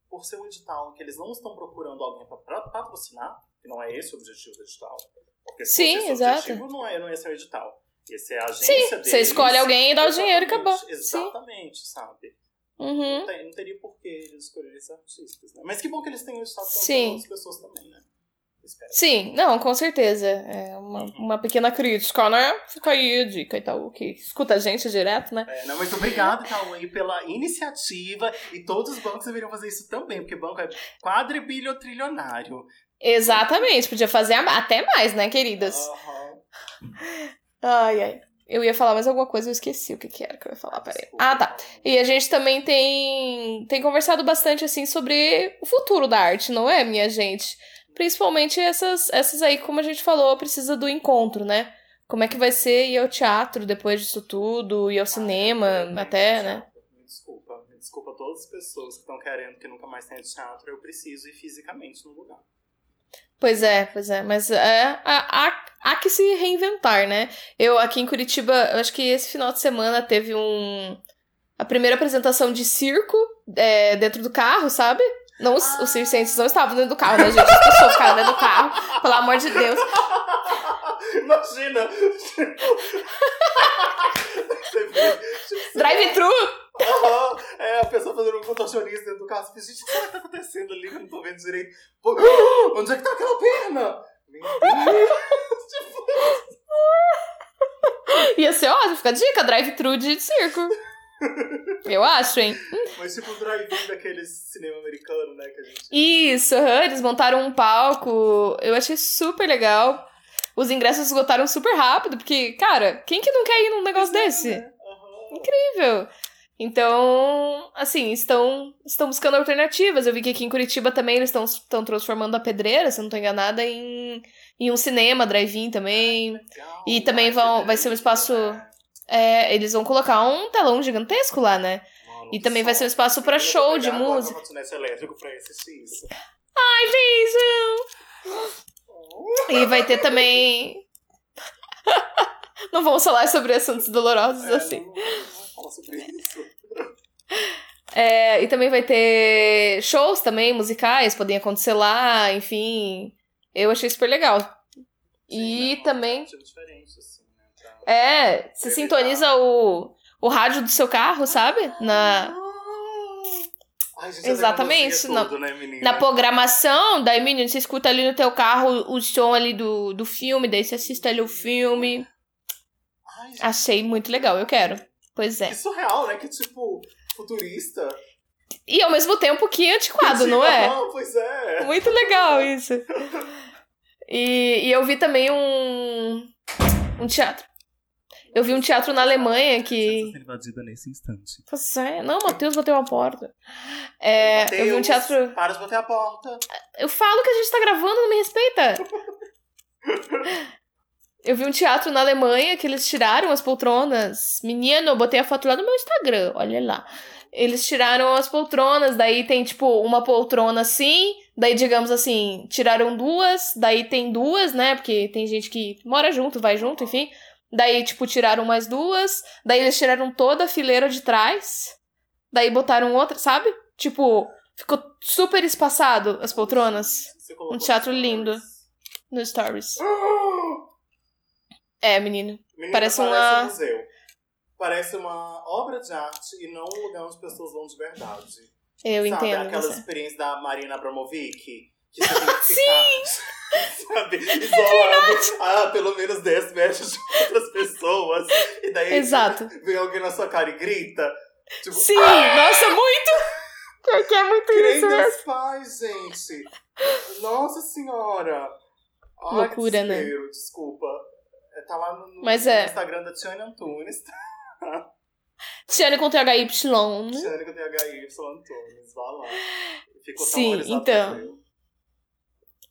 por ser um edital que eles não estão procurando alguém para patrocinar, que não é esse o objetivo do edital. Porque se Sim, fosse esse exato. objetivo, não é, não ia ser o edital. Esse é a agência Sim, deles. você escolhe alguém e dá o dinheiro e acabou. Exatamente, Sim. Sabe? Uhum. Não, tem- não teria por que eles escolherem esses artistas, né? Mas que bom que eles tenham estado Sim. com outras pessoas também, né? Sim, não, com certeza. É uma, uma pequena crítica, né? Fica aí a dica e tal, que escuta a gente direto, né? É, não, mas obrigado, Cauê, pela iniciativa. E todos os bancos deveriam fazer isso também, porque banco é quadribilhotrilionário. Exatamente, podia fazer até mais, né, queridas? Aham. Ai, ai. Eu ia falar mais alguma coisa, eu esqueci o que, que era que eu ia falar, peraí. Ah, tá. E a gente também tem, tem conversado bastante, assim, sobre o futuro da arte, não é, minha gente? Principalmente essas, essas aí, como a gente falou, precisa do encontro, né? Como é que vai ser ir ao teatro depois disso tudo, ir ao cinema, Ah, até, né? Me desculpa, me desculpa todas as pessoas que estão querendo que nunca mais tenha teatro. Eu preciso ir fisicamente no lugar. Pois é, pois é, mas é, há, há, que se reinventar, né? Eu aqui em Curitiba, eu acho que esse final de semana teve um. A primeira apresentação de circo é, dentro do carro, sabe? Não, os, os circenses não estavam dentro do carro, né, gente? As pessoas ficaram dentro do carro, pelo amor de Deus. Imagina! Você vê, tipo, Drive-thru! Aham, É, a pessoa fazendo um contorcionista dentro do carro. Você gente, o que tá acontecendo ali? Eu não tô vendo direito. Pô, onde é que tá aquela perna? Meu Deus! Ia ser ótimo, fica a dica, drive-thru de circo. Eu acho, hein? Mas tipo o drive-in daquele cinema americano, né? Que a gente. Isso, aham, eles montaram um palco. Eu achei super legal. Os ingressos esgotaram super rápido, porque, cara, quem que não quer ir num negócio desse? Né? Aham. Incrível! Então, assim, estão, estão buscando alternativas. Eu vi que aqui em Curitiba também eles estão, estão transformando a pedreira, se eu não tô enganada, em, em um cinema, drive-in também. Legal. E também vão- vai ser um espaço-? É, eles vão colocar um telão gigantesco lá, né? Mano, E também vai ser um espaço vou show de música. Ai, gente! E vai ter também. não vamos falar sobre assuntos dolorosos É, assim. Não, não sobre isso. É, e também vai ter shows também, musicais, podem acontecer lá, enfim. Eu achei super legal. E Sim, né, também. assim, né, pra- É, você sintoniza o, o rádio do seu carro, sabe? Na, gente, Exatamente, a na- tudo, né, na programação, daí, menino, você escuta ali no teu carro o som ali do, do filme, daí você assiste ali o filme. Ai, Achei muito legal, eu quero. Pois é. que surreal, né? Que tipo, futurista. E ao mesmo tempo que antiquado, não é? Ah, pois é. Muito legal isso. E, e eu vi também um, um teatro. Eu vi um teatro na Alemanha que. sendo invadida nesse instante. Pois é. Não, Matheus bateu a porta. É, eu vi um teatro. Para de bater a porta. Eu falo que a gente tá gravando, não me respeita. Eu vi um teatro na Alemanha que eles tiraram as poltronas. Menino, eu botei a foto lá no meu Instagram, olha lá. Eles tiraram as poltronas, daí tem tipo uma poltrona assim, daí digamos assim, tiraram duas, daí tem duas, né? Porque tem gente que mora junto, vai junto, enfim. Daí, tipo, tiraram mais duas, daí eles tiraram toda a fileira de trás, daí botaram outra, sabe? Tipo, ficou super espaçado as poltronas Um teatro lindo. no Stories. É, menino. Menina, Parece parece, uma- um museu. Parece uma obra de arte e não um lugar onde as pessoas vão de verdade. Eu Sabe, entendo. aquela você. experiência da Marina Abramovic? Que você tem que ficar, sabe, isolado a pelo menos 10 metros de outras pessoas. E daí Exato. vem alguém na sua cara e grita. Tipo, Sim, nossa, muito! Que, que é muito que isso. Deus faz, gente. Nossa senhora. Ai, Loucura, né? Desculpa. É, Tá lá no, no- é. Instagram da Tiane Antunes. Tiane com THY. né? Tiane com THY Antunes. Vá lá. Ficou tão Sim, então.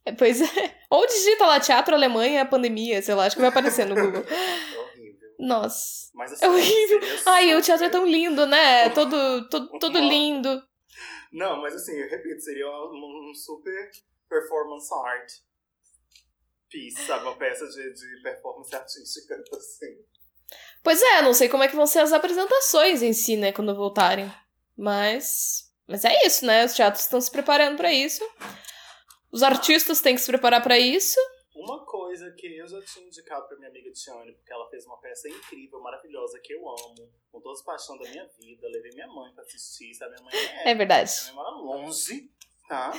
É, Pois é. Ou digita lá teatro Alemanha pandemia, sei lá, acho que vai aparecer no Google. É horrível. Nossa. Mas assim, É horrível. Ai, o teatro é tão lindo, né? Todo, todo, todo lindo. Não, mas assim, eu repito, seria um, um super performance art piece, sabe? Uma peça de, de performance artística, assim. Pois é, não sei como é que vão ser as apresentações em si, né, quando voltarem. Mas. Mas é isso, né? Os teatros estão se preparando pra isso. Os artistas têm que se preparar pra isso. Uma coisa que eu já tinha indicado pra minha amiga Tiane, porque ela fez uma peça incrível, maravilhosa, que eu amo, com toda a paixão da minha vida. Levei minha mãe pra assistir, sabe? Minha mãe é. É verdade. Minha mãe mora longe, tá?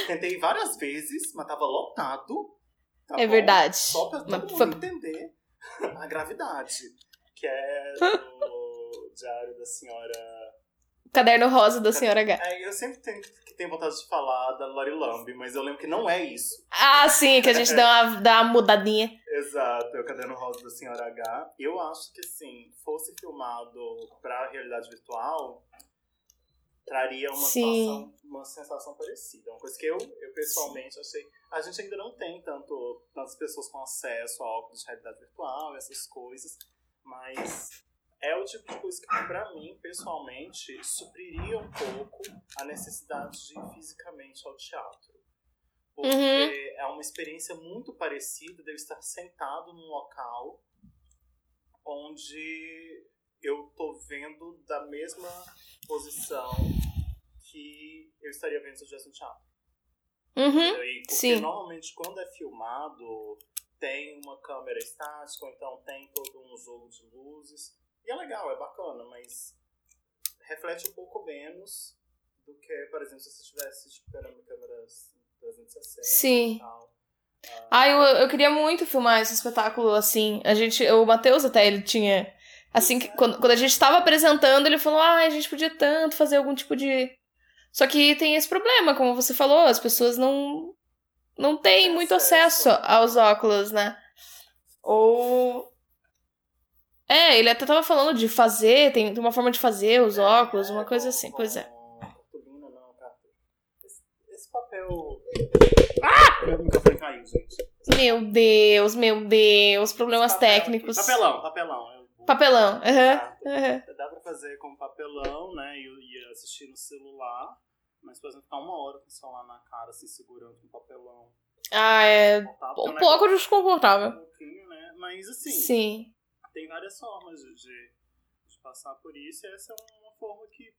Eu tentei várias vezes, mas tava lotado. tá É bom? verdade. Só pra todo mundo foi- entender a gravidade. Que é o Diário da Senhora Caderno rosa da senhora H. É, eu sempre tenho, que tenho vontade de falar da Lori Lamb, mas eu lembro que não é isso. Ah, sim, que a gente dá uma, dá uma mudadinha. Exato, é o Caderno Rosa da Senhora H. Eu acho que, assim, fosse filmado pra realidade virtual, traria uma, situação, uma sensação parecida. Uma coisa que eu, eu pessoalmente achei. A gente ainda não tem tanto, tantas pessoas com acesso a óculos de realidade virtual, essas coisas, mas é o tipo de coisa que, pra mim, pessoalmente, supriria um pouco a necessidade de ir fisicamente ao teatro. Porque uhum. é uma experiência muito parecida de eu estar sentado num local onde eu tô vendo da mesma posição que eu estaria vendo se eu estivesse no teatro. Uhum, e porque sim. normalmente quando é filmado tem uma câmera estática, ou então tem todo um jogo de luzes. E é legal, é bacana, mas reflete um pouco menos do que, por exemplo, se você estivesse tipo, câmeras 360 Sim. e tal. Ah, ah eu, eu queria muito filmar esse espetáculo assim. A gente, o Matheus até, ele tinha Assim, que, quando, quando a gente estava apresentando, ele falou: ah, a gente podia tanto fazer algum tipo de. Só que tem esse problema, como você falou, as pessoas não. não têm muito acesso aos óculos, né? Ou. É, ele até tava falando de fazer, tem uma forma de fazer os óculos, uma coisa assim, pois é. Esse papel. Ah! Meu microfone caiu, gente. Meu Deus, meu Deus, problemas técnicos. Papelão, papelão. Papelão, aham. Uhum. uhum. Dá pra fazer com papelão, né? E, assistir no celular. Mas, por exemplo, ficar uma hora com o celular na cara, assim, segurando com papelão. Ah, é um pouco desconfortável. Um pouquinho, né? Mas, assim... Sim. Tem várias formas de, de, de passar por isso. E essa é uma forma que...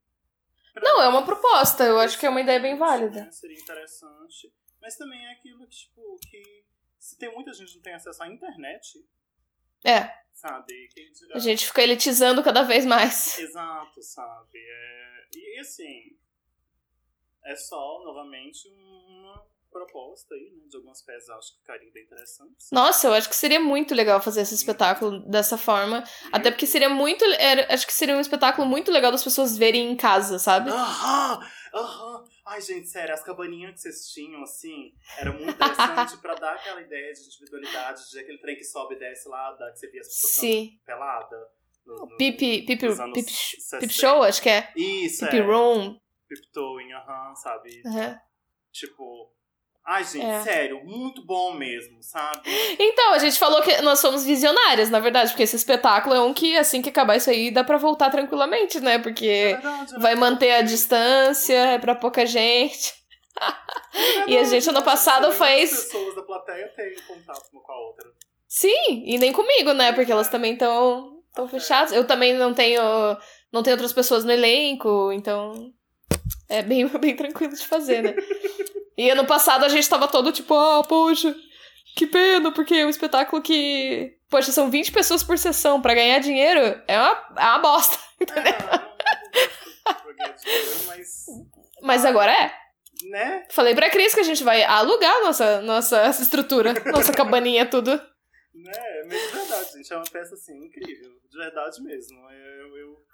Não, é uma proposta. Eu acho que é uma ideia bem válida. Seria interessante. Mas também é aquilo que, tipo, que... Se tem muita gente que não tem acesso à internet... É sabe? A gente fica elitizando cada vez mais. Exato, sabe? É... E assim, é só, novamente, uma proposta aí, né? De algumas peças acho que ficariam bem interessantes. Nossa, eu acho que seria muito legal fazer esse espetáculo dessa forma. Até porque seria muito. Era, acho que seria um espetáculo muito legal das pessoas verem em casa, sabe? Aham! Aham! Ai, gente, sério, as cabaninhas que vocês tinham, assim, era muito interessante pra dar aquela ideia de individualidade, de aquele trem que sobe e desce lá, da, que você via as pessoas Sim. pelada. No, no, pipi, pipi, pipi, pipi show, acho que é. Isso, pipi é. room. Piptoing, aham, sabe? Uhum. Tipo, Ai, gente, é. sério, muito bom mesmo, sabe? Então, a gente falou que nós somos visionárias, na verdade, porque esse espetáculo é um que, assim que acabar isso aí, dá pra voltar tranquilamente, né? Porque é verdade, é vai manter a distância, é pra pouca gente. É e a gente ano passado fez. As pessoas da plateia têm contato uma com a outra. Sim, e nem comigo, né? Porque elas também estão tão fechadas. Eu também não tenho. Não tenho outras pessoas no elenco, então. É bem, bem tranquilo de fazer, né? E ano passado a gente tava todo tipo, ah, oh, poxa, que pena, porque é um espetáculo que. Poxa, são 20 pessoas por sessão. para ganhar dinheiro é uma, é uma bosta. Entendeu? mas... mas agora é. Né? Falei pra Cris que a gente vai alugar nossa, nossa estrutura, nossa cabaninha, tudo. Né? De verdade, gente, é uma peça assim incrível. De verdade mesmo. Eu, eu,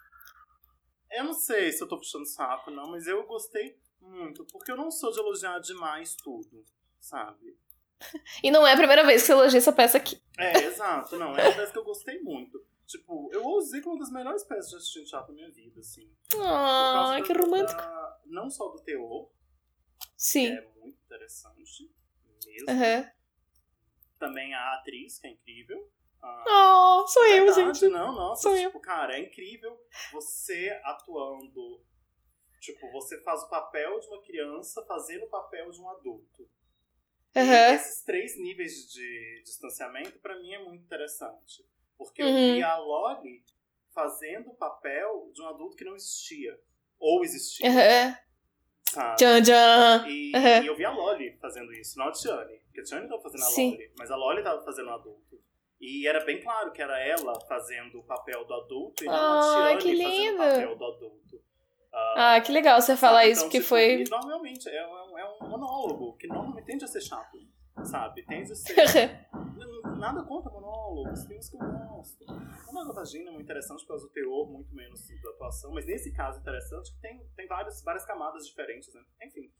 eu não sei se eu tô puxando saco, não, mas eu gostei muito, porque eu não sou de elogiar demais tudo, sabe? E não é a primeira vez que você elogia essa peça aqui. É, exato, não. É uma peça que eu gostei muito. Tipo, eu usei como uma das melhores peças de assistir teatro na minha vida, assim. Ah, que romântico. Da, não só do teor, Sim. que é muito interessante mesmo. Uhum. Também a atriz, que é incrível. Ah, oh, sou eu, verdade, gente. Não, nossa, sou tipo, eu. cara, é incrível você atuando Tipo, você faz o papel de uma criança fazendo o papel de um adulto. Uhum. Esses três níveis de distanciamento, para mim, é muito interessante. Porque uhum. eu vi a Loli fazendo o papel de um adulto que não existia. Ou existia. Uhum. Sabe? Tchan, tchan. E, uhum. e, eu vi a Loli fazendo isso, não a Tiane. Porque a Tiane tava fazendo a Sim. Loli, mas a Loli tava fazendo o adulto. E era bem claro que era ela fazendo o papel do adulto e não oh, a Tiane fazendo o papel do adulto. Uh, ah, que legal você falar isso, então, porque foi. Normalmente é um, é um monólogo que normalmente tende a ser chato, sabe? Tende a ser. nada contra monólogos, uns que eu gosto. O da Vagina é muito interessante por causa do teor, muito menos da atuação, mas nesse caso interessante que tem, tem várias, várias camadas diferentes, né? Enfim.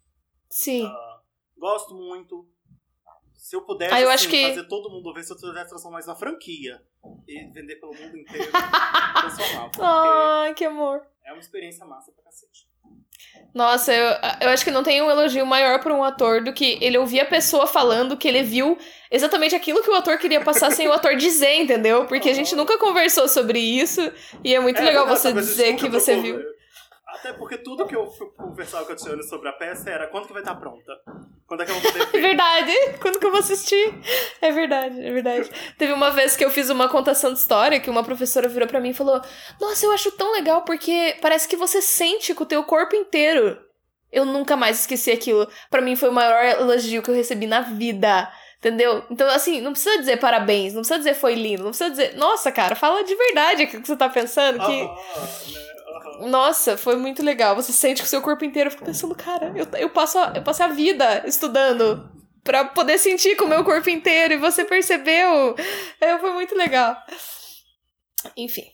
Sim. Uh, gosto muito. Se eu pudesse ah, eu assim, que... fazer todo mundo ver, se eu tivesse transformar isso numa franquia e vender pelo mundo inteiro, transformar. Ai, que amor. É uma experiência massa pra cacete. Nossa, eu, eu acho que não tem um elogio maior para um ator do que ele ouvir a pessoa falando que ele viu exatamente aquilo que o ator queria passar sem o ator dizer, entendeu? Porque a gente nunca conversou sobre isso e é muito é, legal você dizer que você viu. Até porque tudo que eu conversava com a Tiana sobre a peça era quando que vai estar pronta? Quando é que eu vou poder ver? É verdade! Quando que eu vou assistir? É verdade, é verdade. Teve uma vez que eu fiz uma contação de história que uma professora virou para mim e falou: Nossa, eu acho tão legal porque parece que você sente com o teu corpo inteiro. Eu nunca mais esqueci aquilo. Para mim foi o maior elogio que eu recebi na vida. Entendeu? Então, assim, não precisa dizer parabéns, não precisa dizer foi lindo, não precisa dizer, nossa, cara, fala de verdade aquilo que você tá pensando. Que... Ah, né? Nossa, foi muito legal. Você sente com o seu corpo inteiro. Eu fico pensando, cara, eu, eu, passo a, eu passo a vida estudando para poder sentir com o meu corpo inteiro. E você percebeu. É, foi muito legal. Enfim.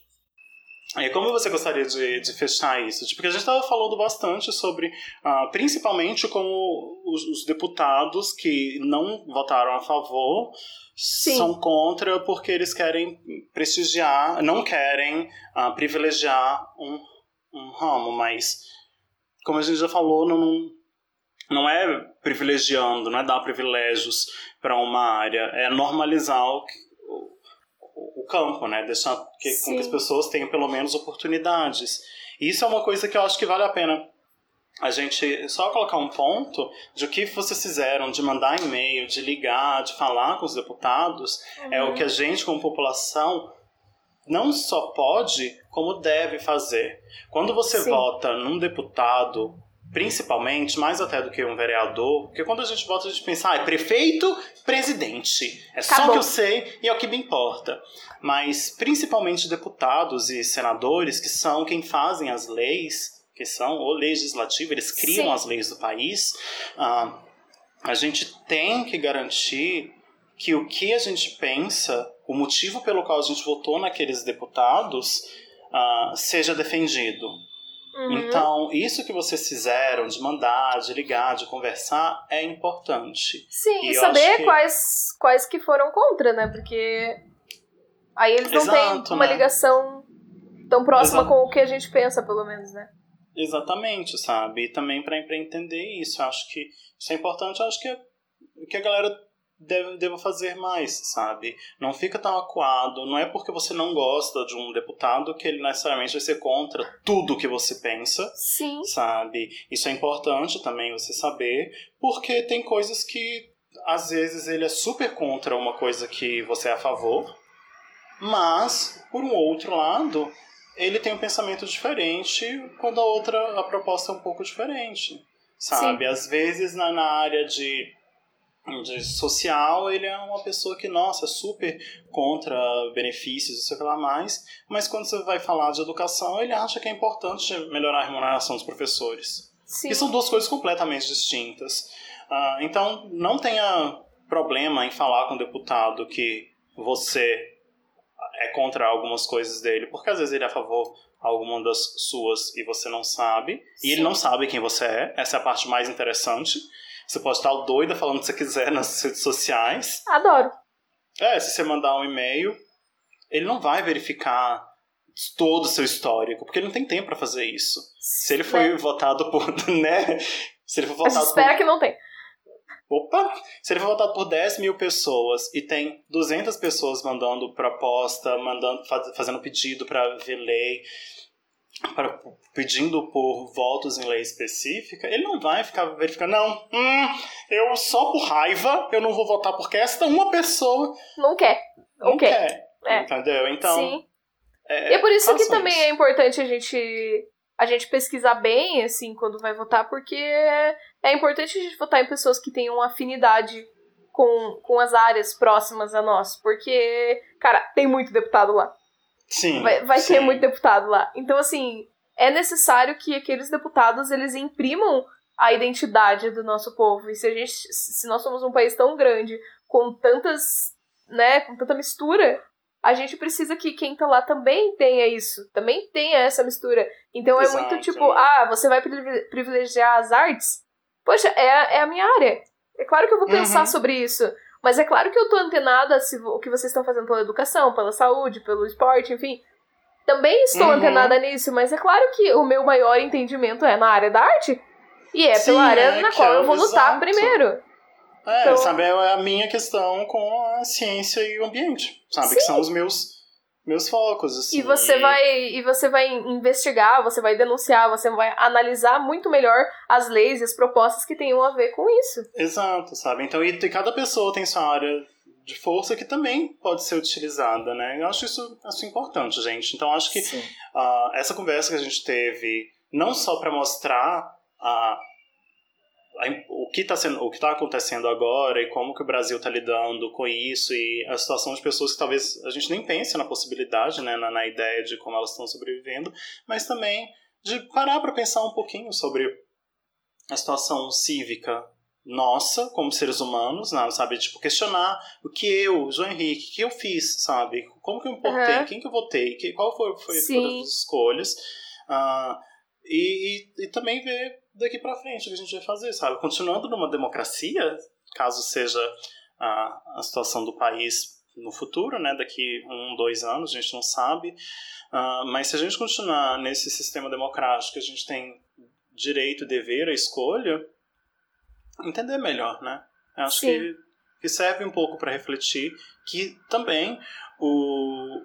E como você gostaria de, de fechar isso? Tipo, porque a gente estava falando bastante sobre, uh, principalmente como os, os, deputados que não votaram a favor Sim. são contra porque eles querem prestigiar, não querem uh, privilegiar um, um ramo, mas como a gente já falou, não, não é privilegiando, não é dar privilégios para uma área, é normalizar o, o, o campo, né? Deixar que, com que as pessoas tenham pelo menos oportunidades. E isso é uma coisa que eu acho que vale a pena a gente só colocar um ponto de o que vocês fizeram, de mandar e-mail, de ligar, de falar com os deputados, uhum. é o que a gente, como população, não só pode, como deve fazer. Quando você Sim. vota num deputado, principalmente, mais até do que um vereador, porque quando a gente vota, a gente pensa, ah, é prefeito, presidente. É Acabou. só o que eu sei e é o que me importa. Mas, principalmente deputados e senadores, que são quem fazem as leis, que são o legislativo, eles criam Sim. as leis do país, uh, a gente tem que garantir que o que a gente pensa o motivo pelo qual a gente votou naqueles deputados uh, seja defendido. Uhum. Então, isso que vocês fizeram de mandar, de ligar, de conversar, é importante. Sim, e, e saber que... quais, quais que foram contra, né? Porque aí eles não Exato, têm uma né? ligação tão próxima com o que a gente pensa, pelo menos, né? Exatamente, sabe? E também para entender isso, acho que isso é importante, acho que, que a galera deve, deva fazer mais, sabe? Não fica tão acuado. Não é porque você não gosta de um deputado que ele necessariamente vai ser contra tudo que você pensa. Sim. Sabe? Isso é importante também você saber, porque tem coisas que às vezes ele é super contra uma coisa que você é a favor, mas por um outro lado, ele tem um pensamento diferente quando a outra a proposta é um pouco diferente. Sabe? Sim. Às vezes na, na área de de social, ele é uma pessoa que, nossa, é super contra benefícios e sei lá mais, mas quando você vai falar de educação, ele acha que é importante melhorar a remuneração dos professores. Sim. E são duas coisas completamente distintas. Uh, então, não tenha problema em falar com o deputado que você é contra algumas coisas dele, porque às vezes ele é a favor alguma das suas e você não sabe, Sim. e ele não sabe quem você é, essa é a parte mais interessante. Você pode estar doida falando o que você quiser nas redes sociais. Adoro. É, se você mandar um e-mail, ele não vai verificar todo o seu histórico, porque ele não tem tempo para fazer isso. Se ele foi é. votado por, né? Se ele for votado espera por... que não tem. Opa! Se ele for votado por 10 mil pessoas e tem 200 pessoas mandando proposta, mandando, fazendo pedido para ver lei, para, pedindo por votos em lei específica, ele não vai ficar verificando, não, hum, eu só por raiva eu não vou votar porque esta uma pessoa não quer. Não okay. quer. É. Entendeu? Então. Sim. É, e é por isso que também isso. é importante a gente a gente pesquisar bem, assim, quando vai votar, porque é importante a gente votar em pessoas que tenham afinidade com, com as áreas próximas a nós. Porque, cara, tem muito deputado lá. Sim. Vai, vai sim. ter muito deputado lá. Então, assim, é necessário que aqueles deputados eles imprimam a identidade do nosso povo. E se a gente, se nós somos um país tão grande, com tantas né, com tanta mistura, a gente precisa que quem tá lá também tenha isso, também tenha essa mistura. Então Exato. é muito tipo, ah, você vai privilegiar as artes? Poxa, é, é a minha área. É claro que eu vou pensar uhum. sobre isso. Mas é claro que eu tô antenada se o que vocês estão fazendo pela educação, pela saúde, pelo esporte, enfim. Também estou uhum. antenada nisso, mas é claro que o meu maior entendimento é na área da arte. E é Sim, pela área é, na qual eu vou lutar exato. primeiro. É, então... sabe, é a minha questão com a ciência e o ambiente, sabe? Sim. Que são os meus meus focos, assim. E você vai e você vai investigar, você vai denunciar, você vai analisar muito melhor as leis e as propostas que tenham a ver com isso. Exato, sabe? Então, e cada pessoa tem sua área de força que também pode ser utilizada, né? Eu acho isso, isso importante, gente. Então, acho que uh, essa conversa que a gente teve, não só para mostrar a o que está sendo, o que está acontecendo agora e como que o Brasil está lidando com isso e a situação de pessoas que talvez a gente nem pense na possibilidade, né, na, na ideia de como elas estão sobrevivendo, mas também de parar para pensar um pouquinho sobre a situação cívica nossa como seres humanos, né, sabe, tipo questionar o que eu, João Henrique, que eu fiz, sabe, como que eu importei, uhum. quem que eu votei, que, qual foi, foi as escolhas, uh, e, e, e também ver daqui para frente o que a gente vai fazer, sabe? Continuando numa democracia, caso seja a, a situação do país no futuro, né? Daqui um, dois anos, a gente não sabe. Uh, mas se a gente continuar nesse sistema democrático, que a gente tem direito, dever, a escolha, entender melhor, né? Eu acho que, que serve um pouco para refletir que também o,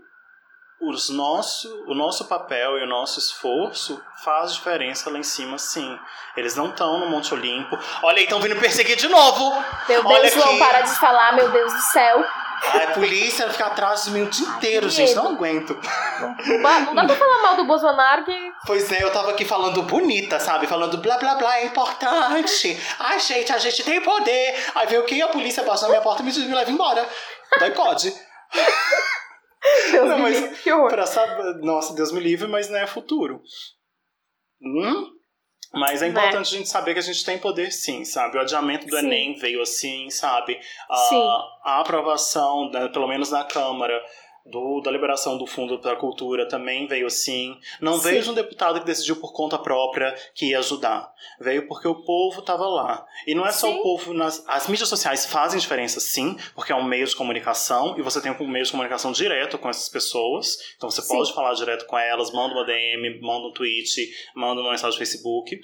os nosso, o nosso papel e o nosso esforço faz diferença lá em cima, sim. Eles não estão no Monte Olimpo. Olha aí, estão vindo perseguir de novo. Meu Olha Deus, vão parar de falar, meu Deus do céu. A polícia fica atrás de mim o dia inteiro, Ai, gente. Não aguento. Não, dá pra falar mal do Bolsonaro que. Pois é, eu tava aqui falando bonita, sabe? Falando blá blá blá, é importante. Ai, gente, a gente tem poder. Aí veio quem? A polícia passou na minha porta e me, me leva embora. Doicode. Deus não, me mas livre, que horror. Pra saber, nossa, Deus me livre, mas não é futuro. Hum? Mas é né? importante né? a gente saber que a gente tem poder sim, sabe? O adiamento do sim. Enem veio assim, sabe? A, sim. a aprovação, né, pelo menos na Câmara, do, da liberação do Fundo para a Cultura também veio assim. Não Sim. veio de um deputado que decidiu por conta própria que ia ajudar. Veio porque o povo estava lá. E não é só sim. o povo. Nas, as mídias sociais fazem diferença, sim, porque é um meio de comunicação e você tem um meio de comunicação direto com essas pessoas. Então você sim. pode falar direto com elas, manda uma DM, manda um tweet, manda uma mensagem no Facebook.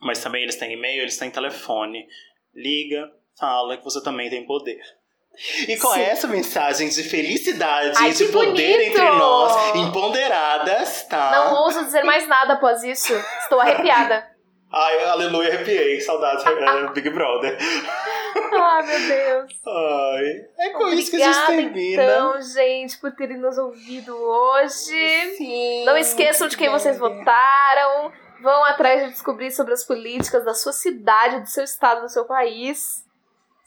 Mas também eles têm e-mail, eles têm telefone. Liga, fala que você também tem poder. E com Sim. essa mensagem de felicidade Ai, e de poder bonito. entre nós, empoderadas, tá? Não ouso dizer mais nada após isso. Estou arrepiada. Ai, aleluia, arrepiei. Saudades, é, Big Brother. Ai, meu Deus. Ai, é com Obrigada, isso que a gente termina. então, gente, por terem nos ouvido hoje. Sim. Não esqueçam de quem vocês votaram. Vão atrás de descobrir sobre as políticas da sua cidade, do seu estado, do seu país.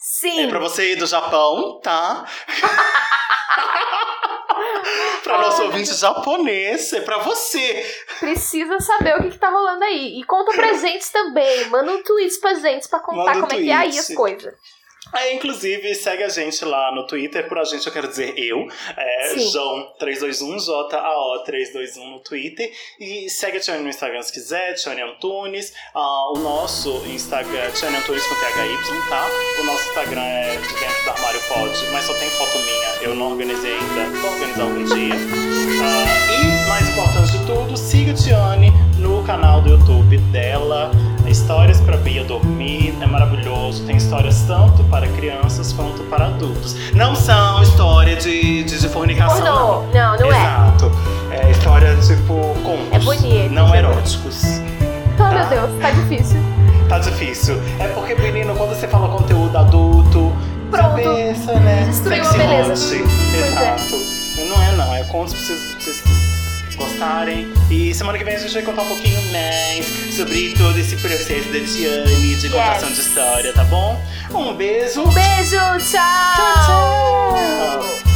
Sim. É pra você ir do Japão, tá? pra nosso ouvinte japonês, é pra você. Precisa saber o que, que tá rolando aí. E conta pra gente também. Manda um tweet pra gente pra contar como é que é aí as coisas. É, inclusive, segue a gente lá no Twitter, por a gente eu quero dizer eu, é João321, J-A-O321 no Twitter. E segue a Tiane no Instagram se quiser, Tiane Antunes. Uh, o nosso Instagram é Tiane Antunes com THY, tá? O nosso Instagram é de dentro do armário pode, mas só tem foto minha, eu não organizei ainda, vou organizar algum dia. Uh, e, mais importante de tudo, siga a Tiane no canal do YouTube dela. Histórias para Bia dormir, é maravilhoso. Tem histórias tanto para crianças quanto para adultos. Não são história de, de, de fornicação. não, não, não, é. Exato. É história tipo contos. É bonito. Não eróticos. Oh, tá? meu Deus, tá difícil. Tá difícil. É porque, menino, quando você fala conteúdo adulto, Pronto. cabeça, né? Destruiu a beleza. É. Exato. É. Não é, não. É contos pra vocês, pra vocês gostarem. E semana que vem a gente vai contar um pouquinho mais sobre todo esse processo da Tiane de contação yes. de história, tá bom? Um beijo. Um beijo, tchau. Tchau, tchau.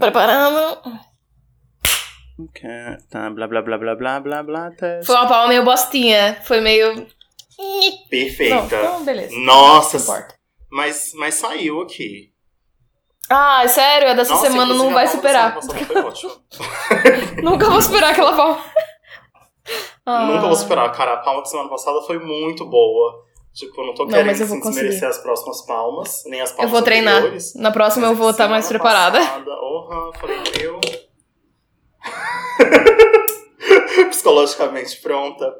Preparando. Tá, blá blá blá blá blá blá blá. Foi uma palma meio bostinha. Foi meio. Perfeita. Não, então beleza. Nossa, mas, mas saiu aqui. Ah, sério? É dessa Nossa, semana não vai a superar. Nunca vou superar aquela palma. Ah. Nunca vou superar, cara. A palma da semana passada foi muito boa. Tipo, eu não tô Não, querendo eu assim, desmerecer as próximas palmas, nem as Eu palmas vou treinar. anteriores. Na próxima eu vou estar mais Semana preparada. Passada, orra, falei, meu. Psicologicamente pronta.